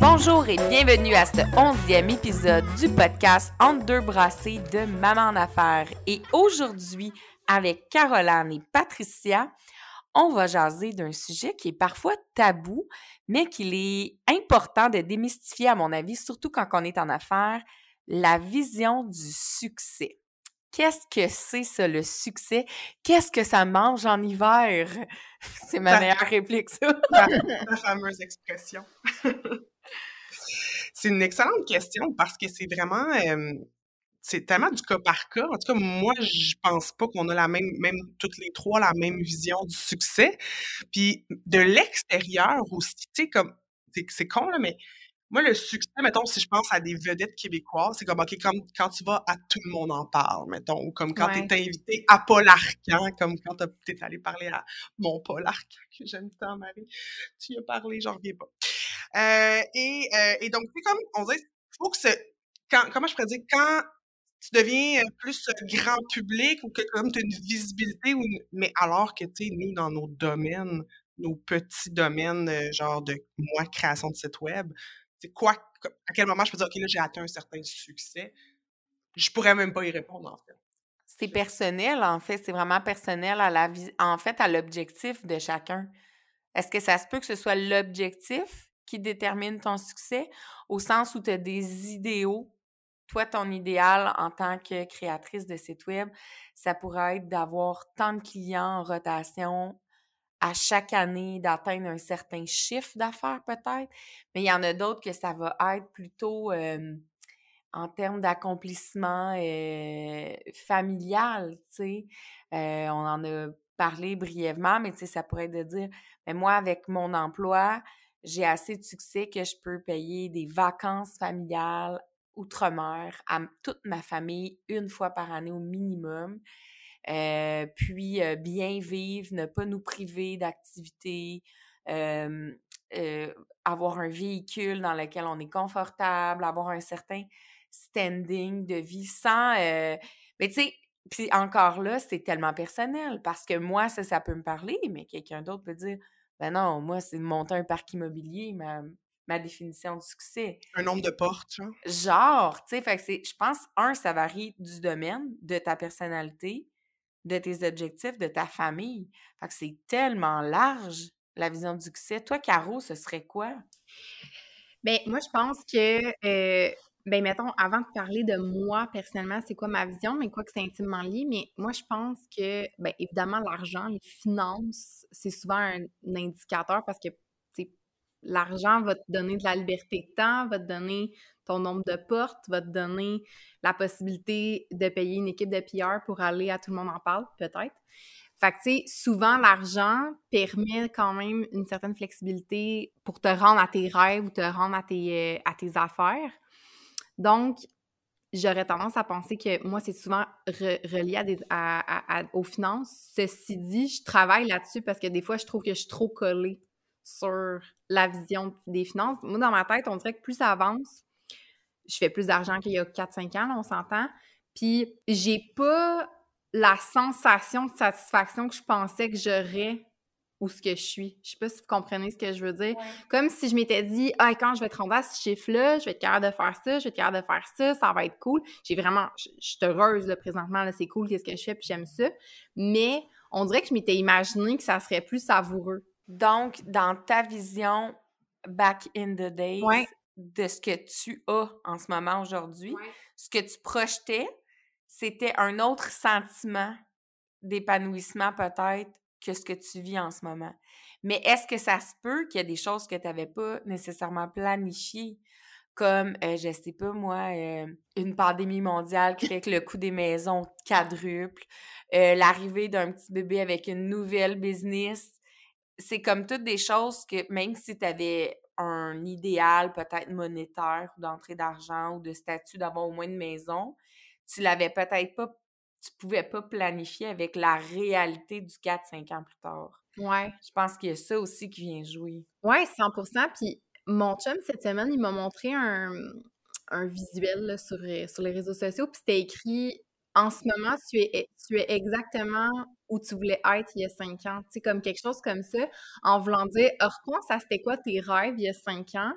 Bonjour et bienvenue à ce onzième épisode du podcast Entre deux brassées de Maman en affaires. Et aujourd'hui, avec Caroline et Patricia, on va jaser d'un sujet qui est parfois tabou, mais qu'il est important de démystifier à mon avis, surtout quand on est en affaires, la vision du succès. Qu'est-ce que c'est ça, le succès? Qu'est-ce que ça mange en hiver? C'est ma meilleure réplique, ça. la fameuse expression. C'est une excellente question parce que c'est vraiment, c'est tellement du cas par cas. En tout cas, moi, je pense pas qu'on a la même, même toutes les trois la même vision du succès. Puis de l'extérieur aussi, tu sais, comme c'est con là, mais moi, le succès, mettons, si je pense à des vedettes québécoises, c'est comme, OK, comme quand tu vas à tout le monde en parle, mettons, ou comme quand tu es invité à Paul Arcan, comme quand tu es allé parler à mon Paul Arcan, que j'aime tant, Marie. Tu y as parlé, j'en reviens pas. Euh, et, euh, et, donc, c'est comme, on dirait, faut que c'est, quand, comment je pourrais dire, quand tu deviens plus grand public ou que comme tu as une visibilité, ou mais alors que, tu sais, nous, dans nos domaines, nos petits domaines, genre de, moi, création de site web, c'est quoi, à quel moment je peux dire, OK, là, j'ai atteint un certain succès, je pourrais même pas y répondre, en fait. C'est personnel, en fait. C'est vraiment personnel à la en fait, à l'objectif de chacun. Est-ce que ça se peut que ce soit l'objectif qui détermine ton succès, au sens où tu as des idéaux. Toi, ton idéal en tant que créatrice de site web, ça pourrait être d'avoir tant de clients en rotation à chaque année, d'atteindre un certain chiffre d'affaires peut-être. Mais il y en a d'autres que ça va être plutôt en termes d'accomplissement familial, tu sais. on en a parlé brièvement, mais tu sais, ça pourrait être de dire, mais moi, avec mon emploi, j'ai assez de succès que je peux payer des vacances familiales outre-mer à toute ma famille une fois par année au minimum. Euh, puis bien vivre, ne pas nous priver d'activités, avoir un véhicule dans lequel on est confortable, avoir un certain standing de vie sans... mais tu sais, puis encore là, c'est tellement personnel parce que moi, ça, ça peut me parler, mais quelqu'un d'autre peut dire ben non, moi, c'est de monter un parc immobilier, ma, ma définition du succès. Un nombre de portes, genre? Genre, tu sais, fait que c'est, je pense, un, ça varie du domaine, de ta personnalité, de tes objectifs, de ta famille. Fait que c'est tellement large, la vision du succès. Toi, Caro, ce serait quoi? Ben, moi, je pense que euh, ben, mettons, avant de parler de moi personnellement, c'est quoi ma vision, mais quoi que c'est intimement lié, mais moi, je pense que, ben, évidemment, l'argent, les finances, c'est souvent un, indicateur parce que, l'argent va te donner de la liberté de temps, va te donner ton nombre de portes, va te donner la possibilité de payer une équipe de PR pour aller à tout le monde en parle, peut-être. Fait que, tu sais, souvent, l'argent permet quand même une certaine flexibilité pour te rendre à tes rêves ou te rendre à tes, euh, à tes affaires. Donc, j'aurais tendance à penser que moi, c'est souvent relié aux finances. Ceci dit, je travaille là-dessus parce que des fois, je trouve que je suis trop collée sur la vision des finances. Moi, dans ma tête, on dirait que plus ça avance, je fais plus d'argent qu'il y a 4-5 ans, on s'entend. Puis, j'ai pas la sensation de satisfaction que je pensais que j'aurais où ce que je suis. Je sais pas si vous comprenez ce que je veux dire. Comme si je m'étais dit, ah, quand je vais te rendre à ce chiffre-là, je vais être capable de faire ça, je vais être capable de faire ça, ça va être cool. J'ai vraiment, je, suis heureuse, là, présentement, là, c'est cool, qu'est-ce que je fais, puis j'aime ça. Mais on dirait que je m'étais imaginé que ça serait plus savoureux. Donc, dans ta vision, back in the days, de ce que tu as en ce moment aujourd'hui. Ce que tu projetais, c'était un autre sentiment d'épanouissement peut-être que ce que tu vis en ce moment. Mais est-ce que ça se peut qu'il y a des choses que tu n'avais pas nécessairement planifiées? Comme, euh, je sais pas moi, euh, une pandémie mondiale qui fait que le coût des maisons quadruple, euh, l'arrivée d'un petit bébé avec une nouvelle business. C'est comme toutes des choses que même si tu avais un idéal peut-être monétaire d'entrée d'argent ou de statut d'avoir au moins une maison, tu l'avais peut-être pas, tu pouvais pas planifier avec la réalité du 4-5 ans plus tard. Ouais. Je pense qu'il y a ça aussi qui vient jouer. Ouais, 100% Puis mon chum, cette semaine, il m'a montré un, un visuel sur, sur les réseaux sociaux, puis c'était écrit en ce moment, tu es, tu es exactement où tu voulais être il y a cinq ans. Tu sais, comme quelque chose comme ça, en voulant dire, repense à c'était quoi tes rêves il y a cinq ans,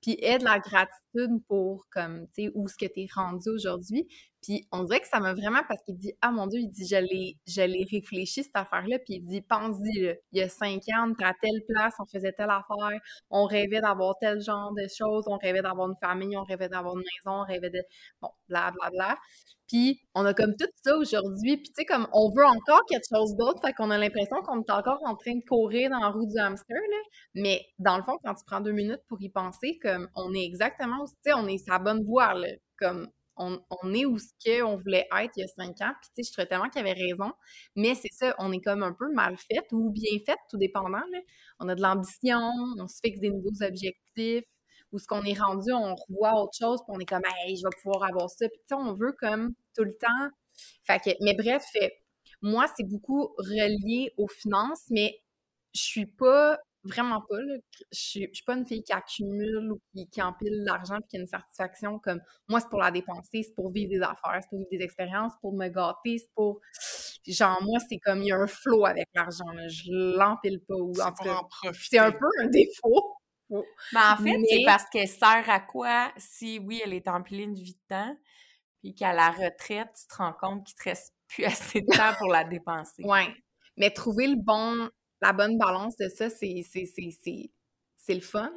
puis aie de la gratitude pour, comme, tu sais, où ce que tu es rendu aujourd'hui. Puis on dirait que ça m'a vraiment, parce qu'il dit, ah mon Dieu, il dit, je l'ai réfléchi, cette affaire-là, puis il dit, pense-y, il y a cinq ans, on était à telle place, on faisait telle affaire, on rêvait d'avoir tel genre de choses, on rêvait d'avoir une famille, on rêvait d'avoir une maison, on rêvait de, bon, blablabla. Bla, bla. Puis on a comme tout ça aujourd'hui, puis tu sais, comme on veut encore quelque chose d'autre, fait qu'on a l'impression qu'on est encore en train de courir dans la roue du hamster, là. Mais dans le fond, quand tu prends deux minutes pour y penser, comme on est exactement, on est sa bonne voie, là. Comme on, est où ce qu'on voulait être il y a cinq ans. Puis, tu sais, je trouvais tellement qu'il avait raison. Mais c'est ça, on est comme un peu mal fait ou bien fait, tout dépendant. Là. On a de l'ambition, on se fixe des nouveaux objectifs. Ou ce qu'on est rendu, on revoit autre chose, puis on est comme, hey, je vais pouvoir avoir ça. Puis, tu sais, on veut comme tout le temps. Fait que, mais bref, moi, c'est beaucoup relié aux finances, mais je suis pas Vraiment pas. Là. Je suis, suis pas une fille qui accumule ou qui, qui empile l'argent et qui a une satisfaction comme moi, c'est pour la dépenser, c'est pour vivre des affaires, c'est pour vivre des expériences, pour me gâter, c'est pour. Genre, moi, c'est comme il y a un flow avec l'argent. Je l'empile pas. Ou, en c'est un peu un défaut. Mais en fait, c'est parce qu'elle sert à quoi si, oui, elle est empilée une vie de temps, puis qu'à la retraite, tu te rends compte qu'il te reste plus assez de temps pour la dépenser? Oui. Mais trouver le bon la bonne balance de ça, c'est le fun.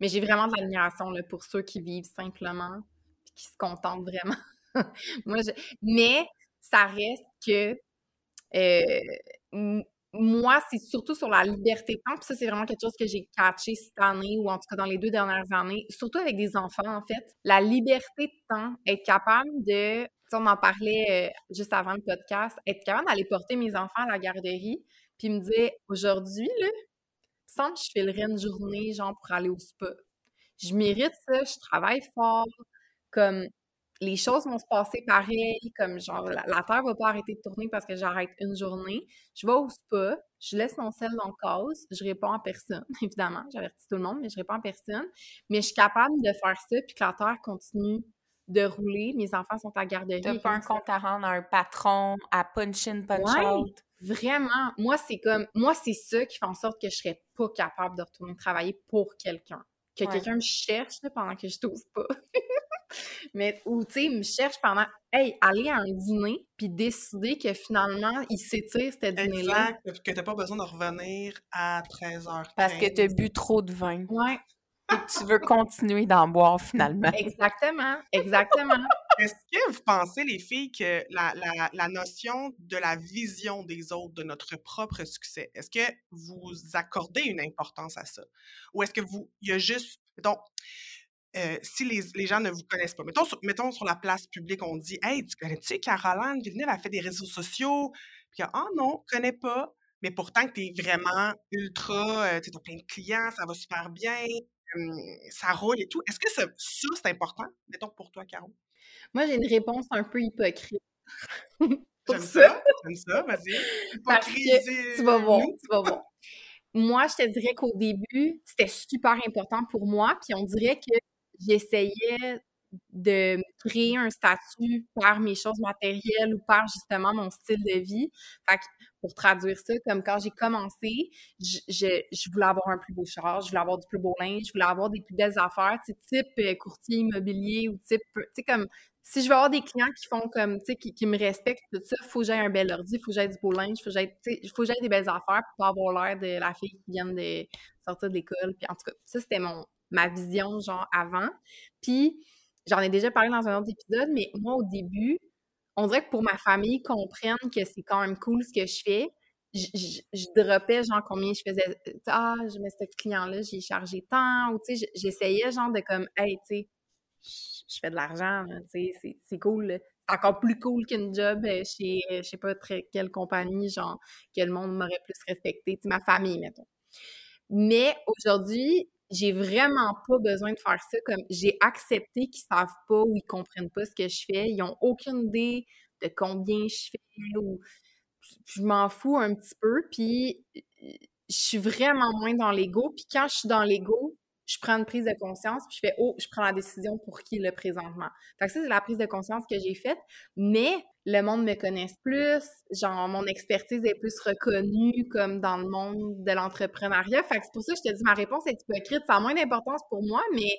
Mais j'ai vraiment de l'admiration pour ceux qui vivent simplement et qui se contentent vraiment. moi, Mais ça reste que euh, moi, c'est surtout sur la liberté de temps. Puis ça, c'est vraiment quelque chose que j'ai catché cette année ou en tout cas dans les deux dernières années, surtout avec des enfants, en fait. La liberté de temps, être capable de, on en parlait euh, juste avant le podcast, être capable d'aller porter mes enfants à la garderie, puis il me disait, aujourd'hui, là, sans que je filerais une journée, genre, pour aller au spa. Je mérite ça, je travaille fort, comme les choses vont se passer pareil, comme genre, la, Terre va pas arrêter de tourner parce que j'arrête une journée. Je vais au spa, je laisse mon sel dans le cause, je réponds à personne, évidemment, j'avertis tout le monde, mais je réponds à personne. Mais je suis capable de faire ça, puis que la Terre continue de rouler. Mes enfants sont à garderie. T'as pas un compte à rendre à un patron, à punch in, punch out? Vraiment, moi, c'est comme, moi, c'est ça qui fait en sorte que je serais pas capable de retourner travailler pour quelqu'un. Que quelqu'un me cherche pendant que je trouve pas. Mais, ou, tu sais, me cherche pendant, hey, aller à un dîner, puis décider que finalement, il s'étire, ce dîner-là. Exact, que t'as pas besoin de revenir à 13h. Parce que t'as bu trop de vin. Ouais. Et tu veux continuer d'en boire finalement. Exactement, exactement. Est-ce que vous pensez, les filles, que la, notion de la vision des autres, de notre propre succès, est-ce que vous accordez une importance à ça? Ou est-ce que vous, il y a juste, mettons, euh, si les, gens ne vous connaissent pas, mettons sur, la place publique, on dit Hey, tu connais-tu Caroline Villeneuve, elle fait des réseaux sociaux? Puis, ah non, je connais pas. Mais pourtant, tu es vraiment ultra, euh, tu as plein de clients, ça va super bien, ça roule et tout. Est-ce que ça, ça c'est important, mettons, pour toi, Caro? Moi, j'ai une réponse un peu hypocrite. j'aime ça, j'aime ça, vas-y. Hypocrisie. Tu vas voir, tu vas voir. Moi, je te dirais qu'au début, c'était super important pour moi, puis on dirait que j'essayais de créer un statut par mes choses matérielles ou par justement mon style de vie. Fait que pour traduire ça, comme quand j'ai commencé, je, je, voulais avoir un plus beau char, je voulais avoir du plus beau linge, je voulais avoir des plus belles affaires, type euh, courtier immobilier ou type, tu sais, comme, si je veux avoir des clients qui font comme, tu sais, qui, me respectent, tout ça, il faut que j'aie un bel ordi, il faut que j'aie du beau linge, il faut que j'aie des belles affaires pour pas avoir l'air de la fille qui vient de sortir de l'école. Puis en tout cas, ça, c'était mon, ma vision, genre, avant. Puis, j'en ai déjà parlé dans un autre épisode, mais moi, au début, on dirait que pour ma famille comprenne que c'est quand même cool ce que je fais, je, je, je dropais genre combien je faisais ah je mets ce client là j'ai chargé tant ou tu sais j'essayais genre de comme hey tu sais je fais de l'argent tu sais c'est cool. C'est encore plus cool qu'une job euh, chez je sais pas très quelle compagnie genre que le monde m'aurait plus respecté tu sais ma famille mettons. Mais aujourd'hui j'ai vraiment pas besoin de faire ça. Comme j'ai accepté qu'ils savent pas ou ils comprennent pas ce que je fais. Ils ont aucune idée de combien je fais ou je m'en fous un petit peu. Puis je suis vraiment moins dans l'ego. Puis quand je suis dans l'ego, je prends une prise de conscience, puis je fais Oh, je prends la décision pour qui le présentement. Fait que ça, c'est la prise de conscience que j'ai faite, mais le monde me connaisse plus, genre mon expertise est plus reconnue comme dans le monde de l'entrepreneuriat. Fait que c'est pour ça que je te dis ma réponse est hypocrite. Ça a moins d'importance pour moi, mais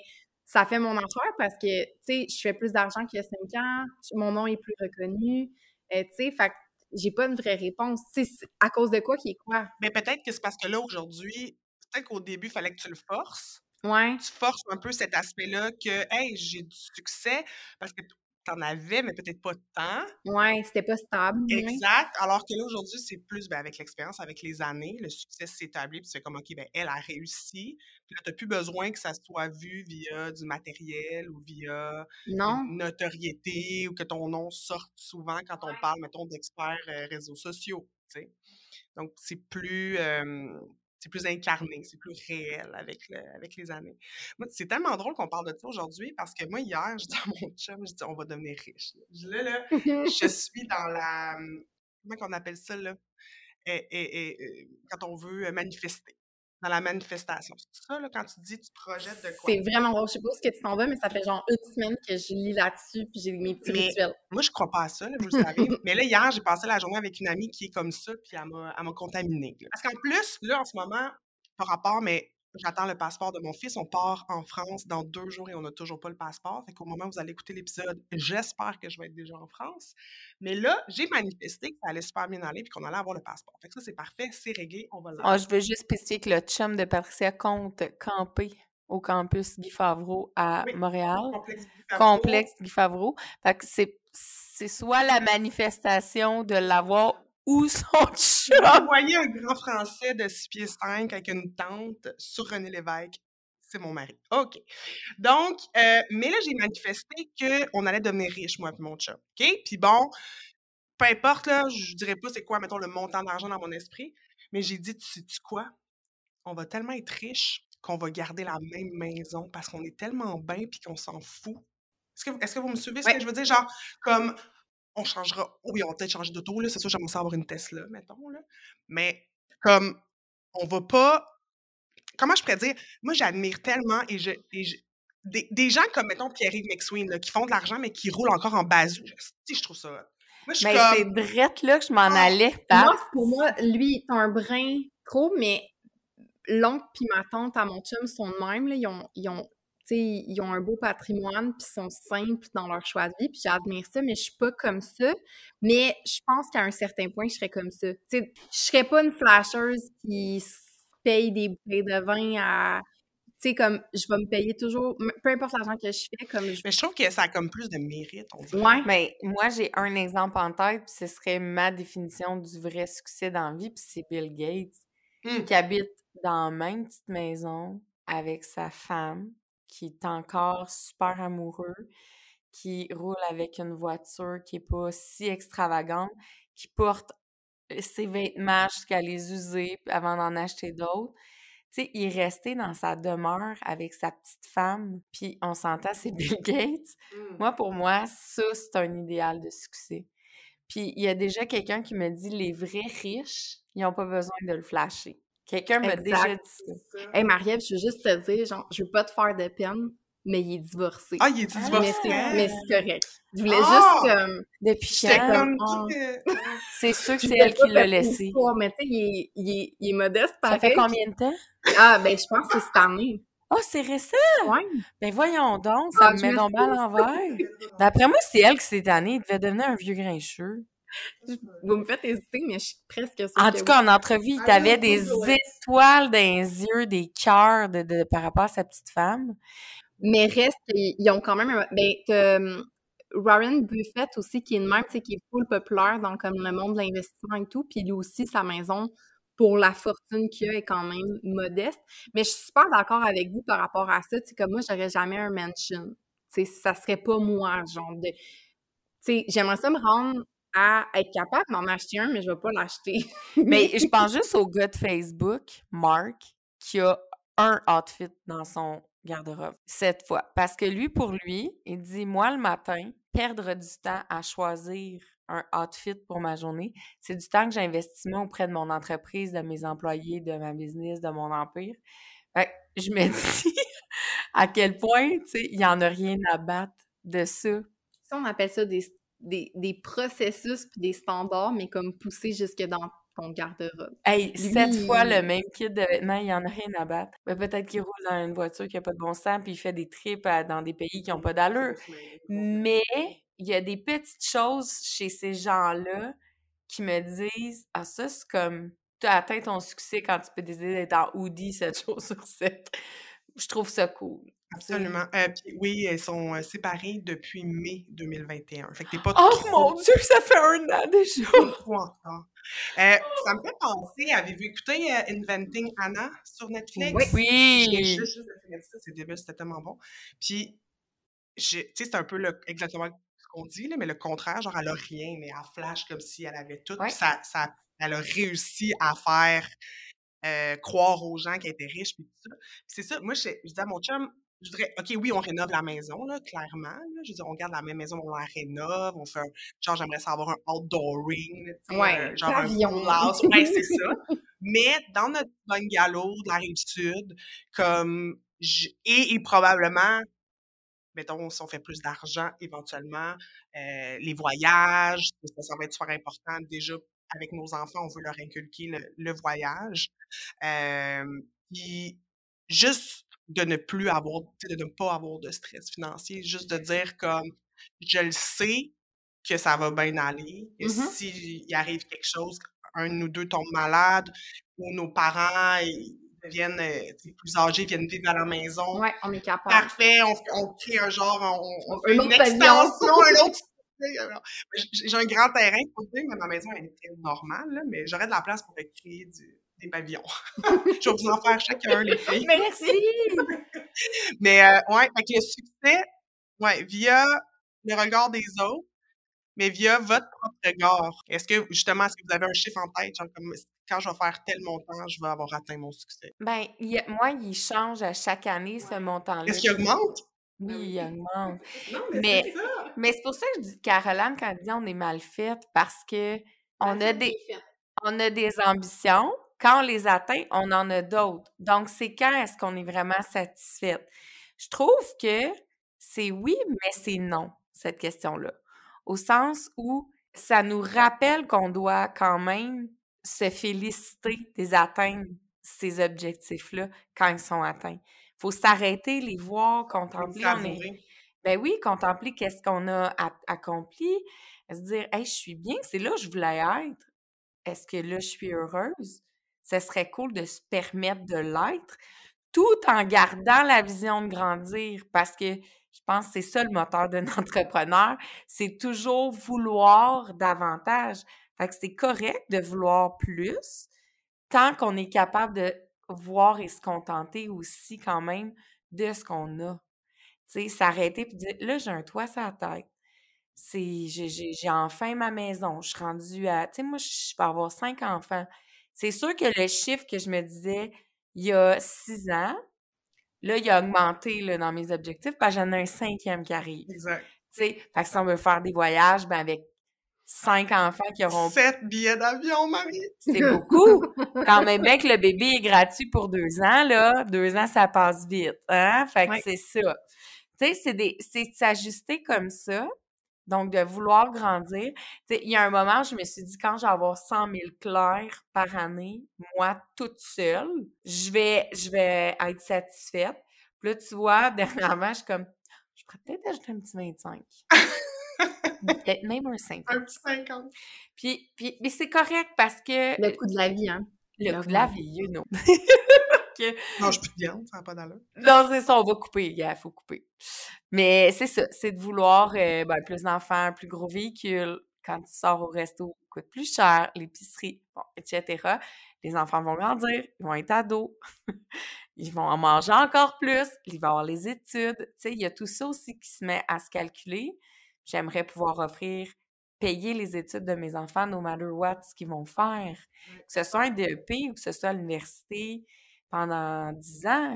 ça fait mon affaire parce que, tu sais, je fais plus d'argent qu'il y a cinq ans, mon nom est plus reconnu, euh, tu sais, fait que j'ai pas une vraie réponse. C'est à cause de quoi qui est quoi? Mais peut-être que c'est parce que là, aujourd'hui, peut-être qu'au début, il fallait que tu le forces. Ouais. Tu forces un peu cet aspect-là que, hey, j'ai du succès parce que t'en avais, mais peut-être pas tant. Ouais, c'était pas stable. Exact. Alors que là, aujourd'hui, c'est plus ben, avec l'expérience, avec les années, le succès s'établit, puis c'est comme, OK, ben, elle a réussi. Puis là, t'as plus besoin que ça soit vu via du matériel ou via non. une notoriété ou que ton nom sorte souvent quand on parle, mettons, d'experts euh, réseaux sociaux. Tu sais. Donc, c'est plus c'est plus incarné, c'est plus réel avec, le, avec les années. Moi, c'est tellement drôle qu'on parle de ça aujourd'hui parce que moi, hier, je dis à mon chum, je dis, on va devenir riche. Là, là, je suis dans la. Comment on appelle ça, là? Et, et, quand on veut manifester dans la manifestation. C'est ça, là, quand tu dis tu projettes de quoi? C'est vraiment drôle. Je sais pas ce que tu t'en vas, mais ça fait genre une semaine que je lis là-dessus, puis j'ai mes petits rituels. Moi, je crois pas à ça, là, vous le savez. mais là, hier, j'ai passé la journée avec une amie qui est comme ça, puis elle m'a contaminée. Parce qu'en plus, là, en ce moment, par rapport, mais J'attends le passeport de mon fils. On part en France dans deux jours et on n'a toujours pas le passeport. Fait qu'au moment où vous allez écouter l'épisode, j'espère que je vais être déjà en France. Mais là, j'ai manifesté que ça allait super bien aller et qu'on allait avoir le passeport. Fait que ça, c'est parfait, c'est réglé, on va l'avoir. Ah, je veux juste spécifier que le chum de Patricia compte camper au campus Guy Favreau à Montréal. Complexe Guy Favreau. Complexe Guy Favreau. Fait que c'est soit la manifestation de l'avoir où son chum? Vous voyez un grand Français de 6 pieds 5 avec une tente sur René Lévesque. C'est mon mari. OK. Donc, euh, mais là, j'ai manifesté qu'on allait devenir riche, moi et mon chum. OK? Puis bon, peu importe, là, je dirais pas c'est quoi, mettons, le montant d'argent dans mon esprit, mais j'ai dit, tu sais quoi? On va tellement être riche qu'on va garder la même maison parce qu'on est tellement bien puis qu'on s'en fout. Est-ce que, est que, vous me suivez ce que je veux dire? Genre, comme on changera. Oui, on va peut-être changer d'auto, là. C'est sûr, j'aimerais avoir une Tesla, mettons, là. Mais comme, on va pas. Comment je pourrais dire? Moi, j'admire tellement et je. des, des, gens comme, mettons, Pierre-Yves McSween, là, qui font de l'argent, mais qui roulent encore en base. Je, je trouve ça. Moi, je mais c'est drette là que je m'en ah! allais. Moi, pour moi, lui, est un brin trop, mais l'oncle puis ma tante à mon chum sont de même. Là, ils, ont, ils ont ils ont un beau patrimoine, puis sont simples dans leur choix de vie, puis j'admire ça, mais je suis pas comme ça. Mais je pense qu'à un certain point, je serais comme ça. sais, je serais pas une flasheuse qui paye des bouteilles de vin à... Tu sais, comme, je vais me payer toujours, peu importe l'argent que je fais, comme... Mais je trouve que ça a comme plus de mérite, on dirait. Ouais. Mais moi, j'ai un exemple en tête, puis ce serait ma définition du vrai succès dans la vie, puis c'est Bill Gates, qui habite dans la même petite maison avec sa femme, qui est encore super amoureux, qui roule avec une voiture qui n'est pas si extravagante, qui porte ses vêtements jusqu'à les user avant d'en acheter d'autres. Tu sais, il est resté dans sa demeure avec sa petite femme, puis on s'entend, c'est Bill Gates. Mmh. Moi, pour moi, ça, c'est un idéal de succès. Puis il y a déjà quelqu'un qui me dit les vrais riches, ils n'ont pas besoin de le flasher. Quelqu'un m'a déjà dit ça. Hey Marie-Ève, je veux juste te dire, genre, je veux pas te faire de peine, mais il est divorcé. Ah, il est divorcé? Mais c'est correct. Je voulais juste ah! comme... Depuis quand? Oh. C'est sûr que c'est elle qui l'a laissé. mais tu sais, il, il, il est, modeste, pareil. Ça fait combien de temps? Ah, ben je pense que c'est cette année. Oh, c'est récent? Oui. Ben voyons donc, ça ah, me met donc à l'envers. D'après moi, c'est elle qui cette année, il devait devenir un vieux grincheux. Vous me faites hésiter, mais je suis presque sûre En que tout oui. cas, en entrevue, il I t'avait des étoiles dans les yeux, des cœurs de, de- par rapport à sa petite femme. Mais reste ils ont quand même un... Ben, hum, Warren Buffett aussi, qui est tu sais, qui est full populaire dans comme le monde de l'investissement et tout, puis lui aussi, sa maison, pour la fortune qu'il a, est quand même modeste. Mais je suis super d'accord avec vous par rapport à ça, tu sais, comme moi, j'aurais jamais un mansion. Tu sais, ça serait pas moi, genre de... Tu sais, j'aimerais ça me rendre à être capable d'en acheter un, mais je vais pas l'acheter. Mais je pense juste au gars de Facebook, Mark, qui a un outfit dans son garde-robe cette fois. Parce que lui, pour lui, il dit Moi, le matin, perdre du temps à choisir un outfit pour ma journée, c'est du temps que j'investis moi auprès de mon entreprise, de mes employés, de ma business, de mon empire. Fait que je me dis à quel point, tu sais, il n'y en a rien à battre de ça. Ça, on appelle ça des, des, des processus puis des standards, mais comme poussés jusque dans ton garde-robe. Hey, Lui, sept fois le même kit de vêtements, il n'y en a rien à battre. Peut-être qu'il roule dans une voiture qui n'a pas de bon sens, puis il fait des trips à- dans des pays qui n'ont pas d'allure. Mais il y a des petites choses chez ces gens-là qui me disent Ah, ça, c'est comme tu as atteint ton succès quand tu peux décider d'être en hoodie 7 jours sur 7. Je trouve ça cool. Absolument. Euh, puis oui, elles sont euh, séparées depuis mai 2021. Fait que t'es pas Oh trop, mon Dieu, ça fait un an déjà! trop en retard. Euh, ça me fait penser, avez-vous écouté euh, Inventing Anna sur Netflix? Oui. Oui! juste, juste de finir ça, c'est débile, c'était tellement bon. Puis, j'ai- tu sais, c'est un peu le- exactement ce qu'on dit, là, mais le contraire, genre, elle a rien, mais elle flash comme si elle avait tout. Ouais. Puis ça, ça, elle a réussi à faire euh, croire aux gens qu'elle était riche, puis tout ça. C'est ça, moi, je, je dis à mon chum, je dirais, OK, oui, on rénove la maison, là, clairement. là. Je veux dire, on garde la même maison, on la rénove, on fait un, genre, j'aimerais ça avoir un outdooring, Ouais, euh, genre pavillon. un. Ouais, c'est ça. Mais dans notre bungalow de la rive sud, comme, j- et, et probablement, mettons, si on fait plus d'argent éventuellement, euh, les voyages, ça, ça va être super important. Déjà, avec nos enfants, on veut leur inculquer le, le voyage. Euh, puis, juste de ne plus avoir, de ne pas avoir de stress financier, juste de dire comme, je le sais que ça va bien aller, que Mhm. s'il arrive quelque chose, un de nous deux tombe malade, ou nos parents ils deviennent euh, plus âgés, viennent vivre à la maison, Ouais, on est capable. Parfait, on, on crée un genre, on, fait une extension, un autre. Alors, J'ai j'ai un grand terrain pour dire, mais ma maison elle est très normale, là, mais j'aurais de la place pour créer du- des pavillons. Je vais vous en faire chacun, les filles. Merci! Mais euh, ouais, fait que le succès, ouais, via le regard des autres, mais via votre propre regard. Est-ce que justement, est-ce que vous avez un chiffre en tête, genre comme quand je vais faire tel montant, je vais avoir atteint mon succès? Ben, il a- moi, il change à chaque année ce montant-là. Est-ce qu'il augmente? Oui, il augmente. Non, Mais- c'est ça. Mais c'est pour ça que je dis Caroline quand elle dit on est mal faite parce que on a des on a des ambitions. Quand on les atteint, on en a d'autres. Donc, c'est quand est-ce qu'on est vraiment satisfaite? Je trouve que c'est oui, mais c'est non, cette question-là. Au sens où ça nous rappelle qu'on doit quand même se féliciter des atteindre ces objectifs-là quand ils sont atteints. Il faut s'arrêter, les voir, contempler. On est, Savourer. ben oui, contempler qu'est-ce qu'on a a- accompli, se dire, hey, je suis bien, c'est là que je voulais être. Est-ce que là, je suis heureuse? Ce serait cool de se permettre de l'être, tout en gardant la vision de grandir, parce que je pense que c'est ça le moteur d'un entrepreneur, c'est toujours vouloir davantage. Fait que c'est correct de vouloir plus, tant qu'on est capable de voir et se contenter aussi quand même de ce qu'on a. Tu sais, s'arrêter puis dire là, j'ai un toit sur la tête. C'est, j'ai, enfin ma maison. Je suis rendue à. Tu sais, moi, je peux avoir cinq enfants. C'est sûr que le chiffre que je me disais il y a six ans, là, il a augmenté là, dans mes objectifs parce que j'en ai un cinquième qui arrive. Exact. Tu sais, fait que si on veut faire des voyages, ben avec cinq enfants qui auront Sept billets d'avion, Marie. c'est beaucoup. Quand même bien que le bébé est gratuit pour deux ans, là, deux ans, ça passe vite. Hein? Fait que c'est ça. Tu sais, c'est des- c'est de s'ajuster comme ça. Donc, de vouloir grandir. Il y a un moment, je me suis dit, quand je vais avoir 100 000 clairs par année, moi, toute seule, je vais, je vais être satisfaite. Puis là, tu vois, dernièrement, je suis comme, je pourrais peut-être ajouter un petit 25. Peut-être même un 50. Un petit 50. Puis, puis, mais c'est correct parce que... Le coût de la vie, hein. Le, coût de la vie, you know. Mange plus de viande, ça n'a pas d'allure. Non, c'est ça, on va couper, il faut couper. Mais c'est ça, c'est de vouloir euh, ben, plus d'enfants, un plus gros véhicule. Quand tu sors au resto, coûte plus cher, l'épicerie, bon, etc. Les enfants vont grandir, ils vont être ados, ils vont en manger encore plus, il va y avoir les études. Tu sais, il y a tout ça aussi qui se met à se calculer. J'aimerais pouvoir offrir, payer les études de mes enfants, no matter what, ce qu'ils vont faire. Que ce soit un DEP ou que ce soit à l'université, pendant dix ans,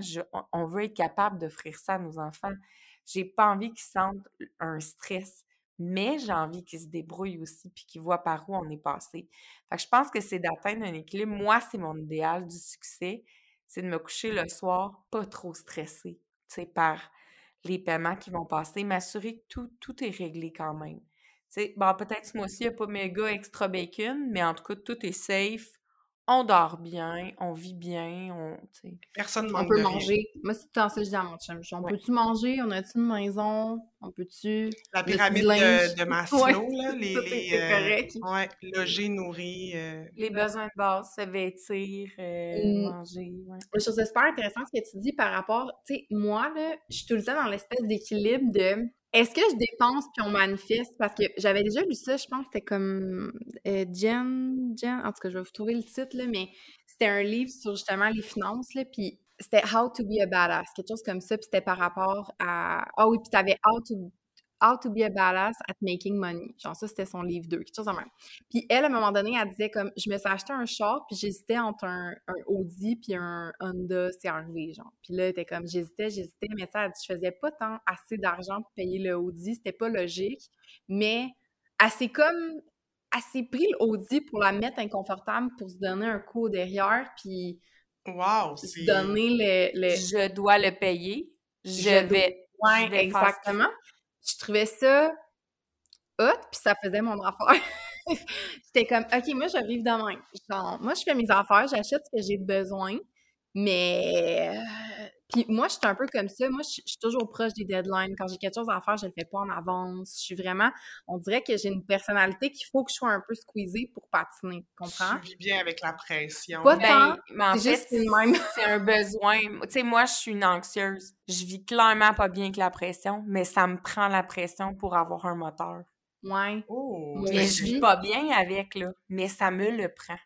on veut être capable d'offrir ça à nos enfants. J'ai pas envie qu'ils sentent un stress, mais j'ai envie qu'ils se débrouillent aussi puis qu'ils voient par où on est passé. Fait que je pense que c'est d'atteindre un équilibre. Moi, c'est mon idéal du succès, c'est de me coucher le soir pas trop stressée, tu par les paiements qui vont passer, m'assurer que tout, tout est réglé quand même. Bon, peut-être ce mois-ci, il n'y a pas méga extra bacon, mais en tout cas, tout est safe on dort bien, on vit bien, on, Personne On peut manger. Moi, c'est tout ça que je dis à mon chum. On peut-tu manger? On a-tu une maison? On peut-tu... La pyramide de, de, Maslow, là, les... les euh, ouais, loger, nourrir... Euh. Les besoins de base, se vêtir, euh, mmh. manger, ouais. Je trouve ça super intéressant ce que tu dis par rapport... Tu sais, moi, là, je suis tout le temps dans l'espèce d'équilibre de est-ce que je dépense puis on manifeste? Parce que j'avais déjà lu ça, je pense que c'était comme euh, Jen, Jen, en tout cas, je vais vous trouver le titre, là, mais c'était un livre sur justement les finances, là, puis c'était How to be a badass, quelque chose comme ça, puis c'était par rapport à... Ah oui, puis t'avais How to How to be a badass at making money. Genre, ça, c'était son livre 2, quelque chose de même. Puis elle, à un moment donné, elle disait comme, je me suis acheté un char, puis j'hésitais entre un, Audi puis un Honda CRV, genre. Puis là, elle était comme, j'hésitais, j'hésitais, mais ça, elle dit, je faisais pas tant assez d'argent pour payer le Audi, c'était pas logique, mais elle s'est comme, elle s'est pris l'Audi pour la mettre inconfortable, pour se donner un coup derrière, puis wow, se donner le, Je dois le payer, je, vais... Ouais, exactement je trouvais ça hot, puis ça faisait mon affaire. J'étais comme, OK, moi, je vive de même. Genre, moi, je fais mes affaires, j'achète ce que j'ai besoin, mais... Puis moi, je suis un peu comme ça. Moi, je suis toujours proche des deadlines. Quand j'ai quelque chose à faire, je le fais pas en avance. Je suis vraiment... On dirait que j'ai une personnalité qu'il faut que je sois un peu squeezée pour patiner. Tu comprends? Je vis bien avec la pression. Pas tant, mais en fait, c'est un besoin. Tu sais, moi, je suis une anxieuse. Je vis clairement pas bien avec la pression, mais ça me prend la pression pour avoir un moteur. Ouais. Oh, mais je vis pas bien avec, là, mais ça me le prend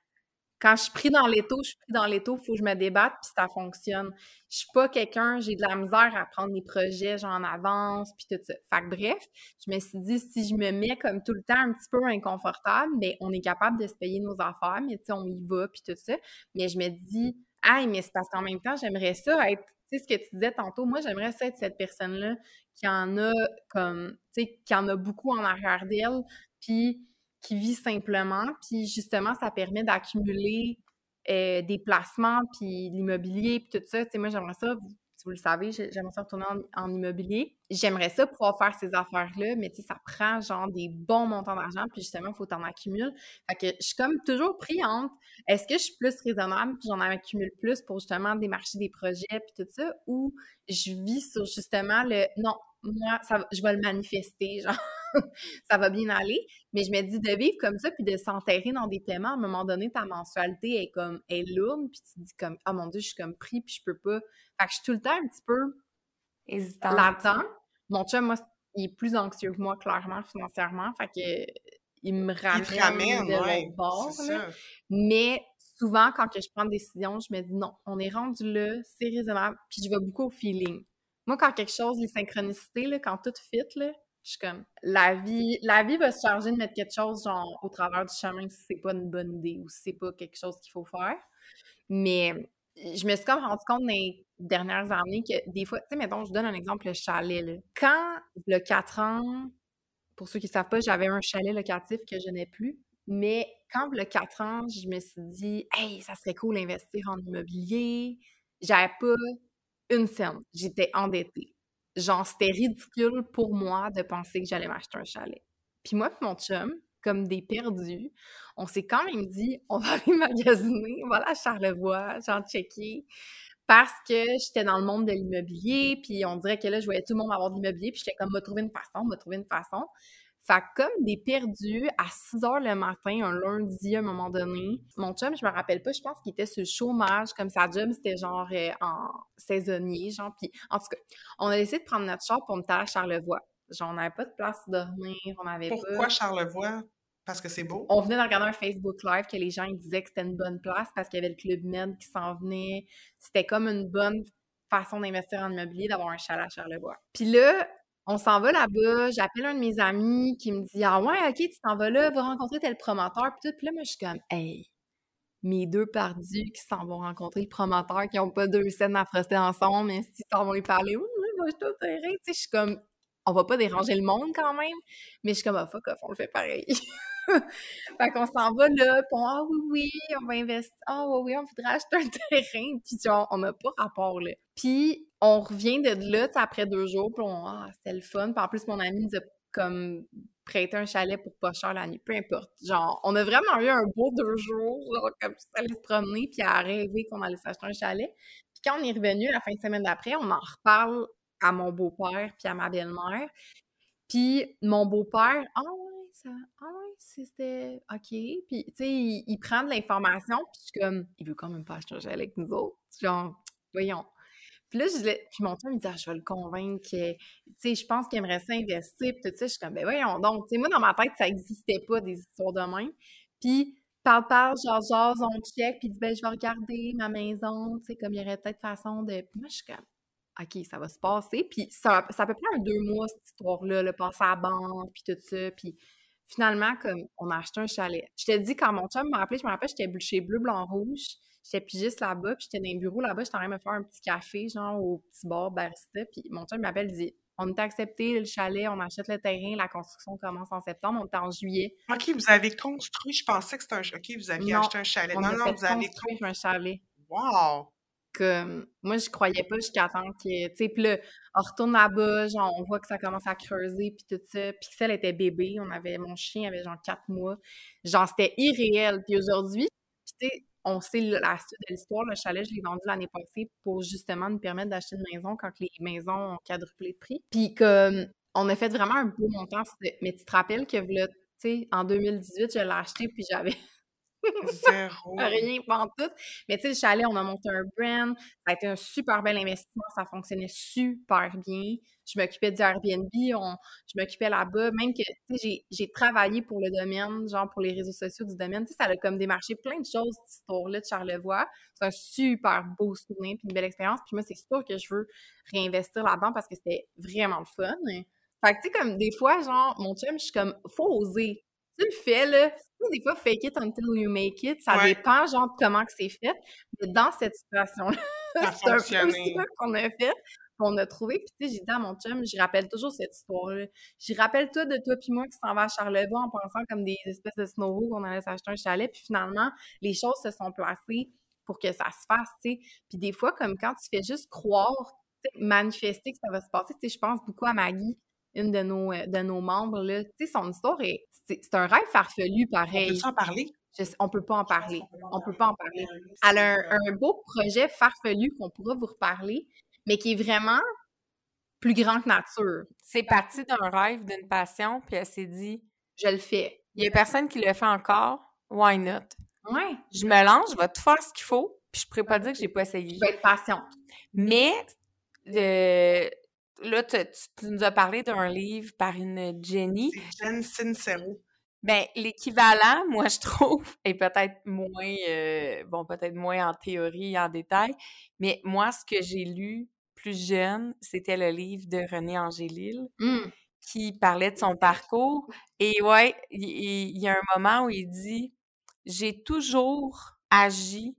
quand je suis pris dans l'étau, je suis pris dans l'étau, il faut que je me débatte, puis ça fonctionne. Je suis pas quelqu'un, j'ai de la misère à prendre des projets, genre en avance, puis tout ça. Fait que bref, je me suis dit, si je me mets comme tout le temps un petit peu inconfortable, mais on est capable de se payer nos affaires, mais tu sais, on y va, puis tout ça. Mais je me dis, ah, mais c'est parce qu'en même temps, j'aimerais ça être, tu sais, ce que tu disais tantôt, moi, j'aimerais ça être cette personne-là qui en a comme, tu sais, qui en a beaucoup en arrière d'elle, puis qui vit simplement. Puis justement, ça permet d'accumuler euh, des placements, puis l'immobilier, puis tout ça. Tu sais, moi, j'aimerais ça, si vous le savez, j'aimerais ça retourner en, immobilier. J'aimerais ça pouvoir faire ces affaires-là, mais tu sais, ça prend genre des bons montants d'argent, puis justement, il faut t'en accumuler. Fait que je suis comme toujours pris est-ce que je suis plus raisonnable, puis j'en accumule plus pour justement démarcher des projets, puis tout ça, ou je vis sur justement le non, moi, ça, je vais le manifester, genre, ça va bien aller. Mais je me dis de vivre comme ça, puis de s'enterrer dans des paiements, à un moment donné, ta mensualité est comme, est lourde, puis tu te dis comme, oh mon Dieu, je suis comme pris, puis je peux pas. Fait que je suis tout le temps un petit peu hésitante. Là-dedans. Mon chum, moi, il est plus anxieux que moi, clairement, financièrement. Fait que il me ramène, il ramène de ouais, bord. Mais souvent, quand que je prends des décisions, je me dis non, on est rendu là, c'est raisonnable, puis je vais beaucoup au feeling. Moi, quand quelque chose, les synchronicités, là, quand tout fit, là, je suis comme, la vie, la vie va se charger de mettre quelque chose, genre, au travers du chemin si c'est pas une bonne idée ou si c'est pas quelque chose qu'il faut faire. Mais je me suis comme rendu compte dans les dernières années que des fois, tu sais, mettons, je donne un exemple, le chalet. Quand, le 4 ans, pour ceux qui ne savent pas, j'avais un chalet locatif que je n'ai plus. Mais quand, le 4 ans, je me suis dit, hey, ça serait cool d'investir en immobilier. J'avais pas une scène. J'étais endettée. Genre, c'était ridicule pour moi de penser que j'allais m'acheter un chalet. Puis moi et mon chum, comme des perdus, on s'est quand même dit, on va aller magasiner, on va aller à Charlevoix, genre checker, parce que j'étais dans le monde de l'immobilier, puis on dirait que là, je voyais tout le monde avoir de l'immobilier, puis j'étais comme, m'a trouvé une façon, m'a trouvé une façon. Fait que comme des perdus à 6 heures le matin, un lundi à un moment donné, mon chum, je me rappelle pas, je pense qu'il était sur le chômage, comme sa job, c'était genre euh, en saisonnier, genre. Puis en tout cas, on a essayé de prendre notre char pour me à Charlevoix. Genre, on n'avait pas de place pour dormir, on avait Pourquoi Charlevoix? Parce que c'est beau? On venait de regarder un Facebook Live que les gens ils disaient que c'était une bonne place parce qu'il y avait le Club Med qui s'en venait. C'était comme une bonne façon d'investir en immobilier, d'avoir un chalet à Charlevoix. Puis là, on s'en va là-bas, j'appelle un de mes amis qui me dit Ah ouais, ok, tu t'en vas là, va rencontrer tel promoteur. Puis tout, puis là, moi, je suis comme Hey, mes deux perdus qui s'en vont rencontrer le promoteur, qui n'ont pas deux scènes à froster ensemble, mais si s'en vont lui parler, oui, moi, je suis Tu sais, je suis comme On va pas déranger le monde quand même, mais je suis comme Ah fuck off, on le fait pareil. fait qu'on s'en va là, puis ah oui, oui, on va investir, ah oui, oui, on voudrait acheter un terrain, puis genre, on n'a pas rapport là. Puis on revient de là, après deux jours, puis on, ah, c'était le fun. Puis en plus, mon ami nous a comme prêté un chalet pour pas cher la nuit, peu importe. Genre, on a vraiment eu un beau deux jours, genre, comme ça allait se promener, puis à rêver qu'on allait s'acheter un chalet. Puis quand on est revenu la fin de semaine d'après, on en reparle à mon beau-père puis à ma belle-mère. Puis mon beau-père, ah ouais, ça, ah ouais, c'était OK. Puis, tu sais, il, prend de l'information, puis je suis comme, il veut quand même pas chalet avec nous autres. Genre, voyons. Puis là, je puis mon père me dit, ah, je vais le convaincre que, tu sais, je pense qu'il aimerait s'investir, puis tout ça. Je suis comme, ben voyons donc. Tu sais, moi, dans ma tête, ça n'existait pas, des histoires de même. Puis, parle, parle, genre, genre, on check, puis il dit, ben, je vais regarder ma maison, tu sais, comme il y aurait peut-être façon de. Puis moi, je suis comme, OK, ça va se passer. Puis ça, ça peut prendre deux mois, cette histoire-là, le passer à la banque, puis tout ça. Puis finalement, comme, on a acheté un chalet. Je te dis, quand mon chum m'a appelé, je me rappelle, j'étais chez Bleu, Blanc, Rouge. J'étais pigiste là-bas, puis j'étais dans un bureau là-bas, j'étais en train de me faire un petit café, genre au petit bar barista, puis mon chum m'appelle, il dit on est accepté le chalet, on achète le terrain, la construction commence en septembre, on est en juillet. OK, vous avez construit, je pensais que c'était un OK, vous aviez acheté un chalet. non, non, vous avez construit un chalet. Wow! Que moi, je croyais pas jusqu'à temps que, tu sais, puis là, on retourne là-bas, genre, on voit que ça commence à creuser, puis tout ça. Pixel était bébé, on avait, mon chien avait genre quatre mois. Genre, c'était irréel. Puis aujourd'hui, tu sais, on sait la suite de l'histoire. Le chalet, je l'ai vendu l'année passée pour justement nous permettre d'acheter une maison quand les maisons ont quadruplé de prix. Puis comme on a fait vraiment un beau montant. Mais tu te rappelles que sais, en 2018, je l'ai acheté puis j'avais Zéro. Rien, tout. Mais tu sais, le chalet, on a monté un brand. Ça a été un super bel investissement. Ça fonctionnait super bien. Je m'occupais du Airbnb. On, je m'occupais là-bas. Même que, tu sais, j'ai travaillé pour le domaine, genre pour les réseaux sociaux du domaine. Tu sais, ça a comme démarché plein de choses, cette histoire-là de Charlevoix. C'est un super beau souvenir puis une belle expérience. Puis moi, c'est sûr que je veux réinvestir là-dedans parce que c'était vraiment le fun. Fait que, tu sais, comme des fois, genre, mon chum, je suis comme, faut oser tu le fais, là, des fois, fake it until you make it, ça dépend, genre, de comment que c'est fait. Mais dans cette situation-là, c'est un peu ça qu'on a fait, qu'on a trouvé. Puis, tu sais, j'ai dit à mon chum, je rappelle toujours cette histoire-là. Je rappelle toi de toi puis moi qui s'en va à Charlevoix en pensant comme des espèces de snowball qu'on allait s'acheter un chalet. Puis finalement, les choses se sont placées pour que ça se fasse, tu sais. Puis des fois, comme quand tu fais juste croire, manifester que ça va se passer, tu sais, je pense beaucoup à Maggie une de nos, euh, de nos membres, là. Tu sais, son histoire est... C'est un rêve farfelu, pareil. On peut en parler? on peut pas en parler. On peut pas en parler. Elle a un, beau projet farfelu qu'on pourra vous reparler, mais qui est vraiment plus grand que nature. C'est parti d'un rêve, d'une passion, puis elle s'est dit... Je le fais. Il y a personne qui le fait encore. Why not? Ouais. Je me lance, je vais tout faire ce qu'il faut, puis je pourrais pas dire que j'ai pas essayé. Je vais être patiente. Mais... Euh, là, tu, nous as parlé d'un livre par une Jenny. C'est Jen Sincero. Ben, l'équivalent, moi, je trouve, est peut-être moins, euh, bon, peut-être moins en théorie, en détail, mais moi, ce que j'ai lu plus jeune, c'était le livre de René Angélil, mmh. qui parlait de son parcours. Et ouais, il y, a un moment où il dit J'ai toujours agi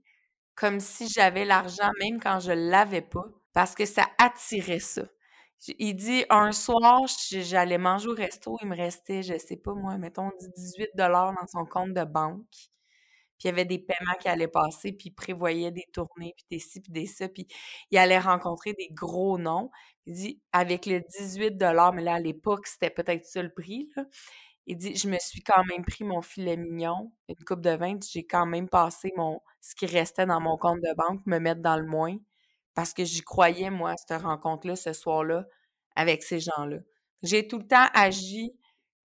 comme si j'avais l'argent, même quand je l'avais pas, parce que ça attirait ça. Il dit un soir, j'allais manger au resto, il me restait, je sais pas moi, mettons 18 dans son compte de banque. Puis il y avait des paiements qui allaient passer, puis il prévoyait des tournées, puis des ci, puis des ça, puis il allait rencontrer des gros noms. Il dit avec le 18 mais là à l'époque, c'était peut-être ça le prix là. Il dit je me suis quand même pris mon filet mignon, une coupe de vin, j'ai quand même passé mon ce qui restait dans mon compte de banque, me mettre dans le moins parce que j'y croyais, moi, à cette rencontre-là, ce soir-là, avec ces gens-là. J'ai tout le temps agi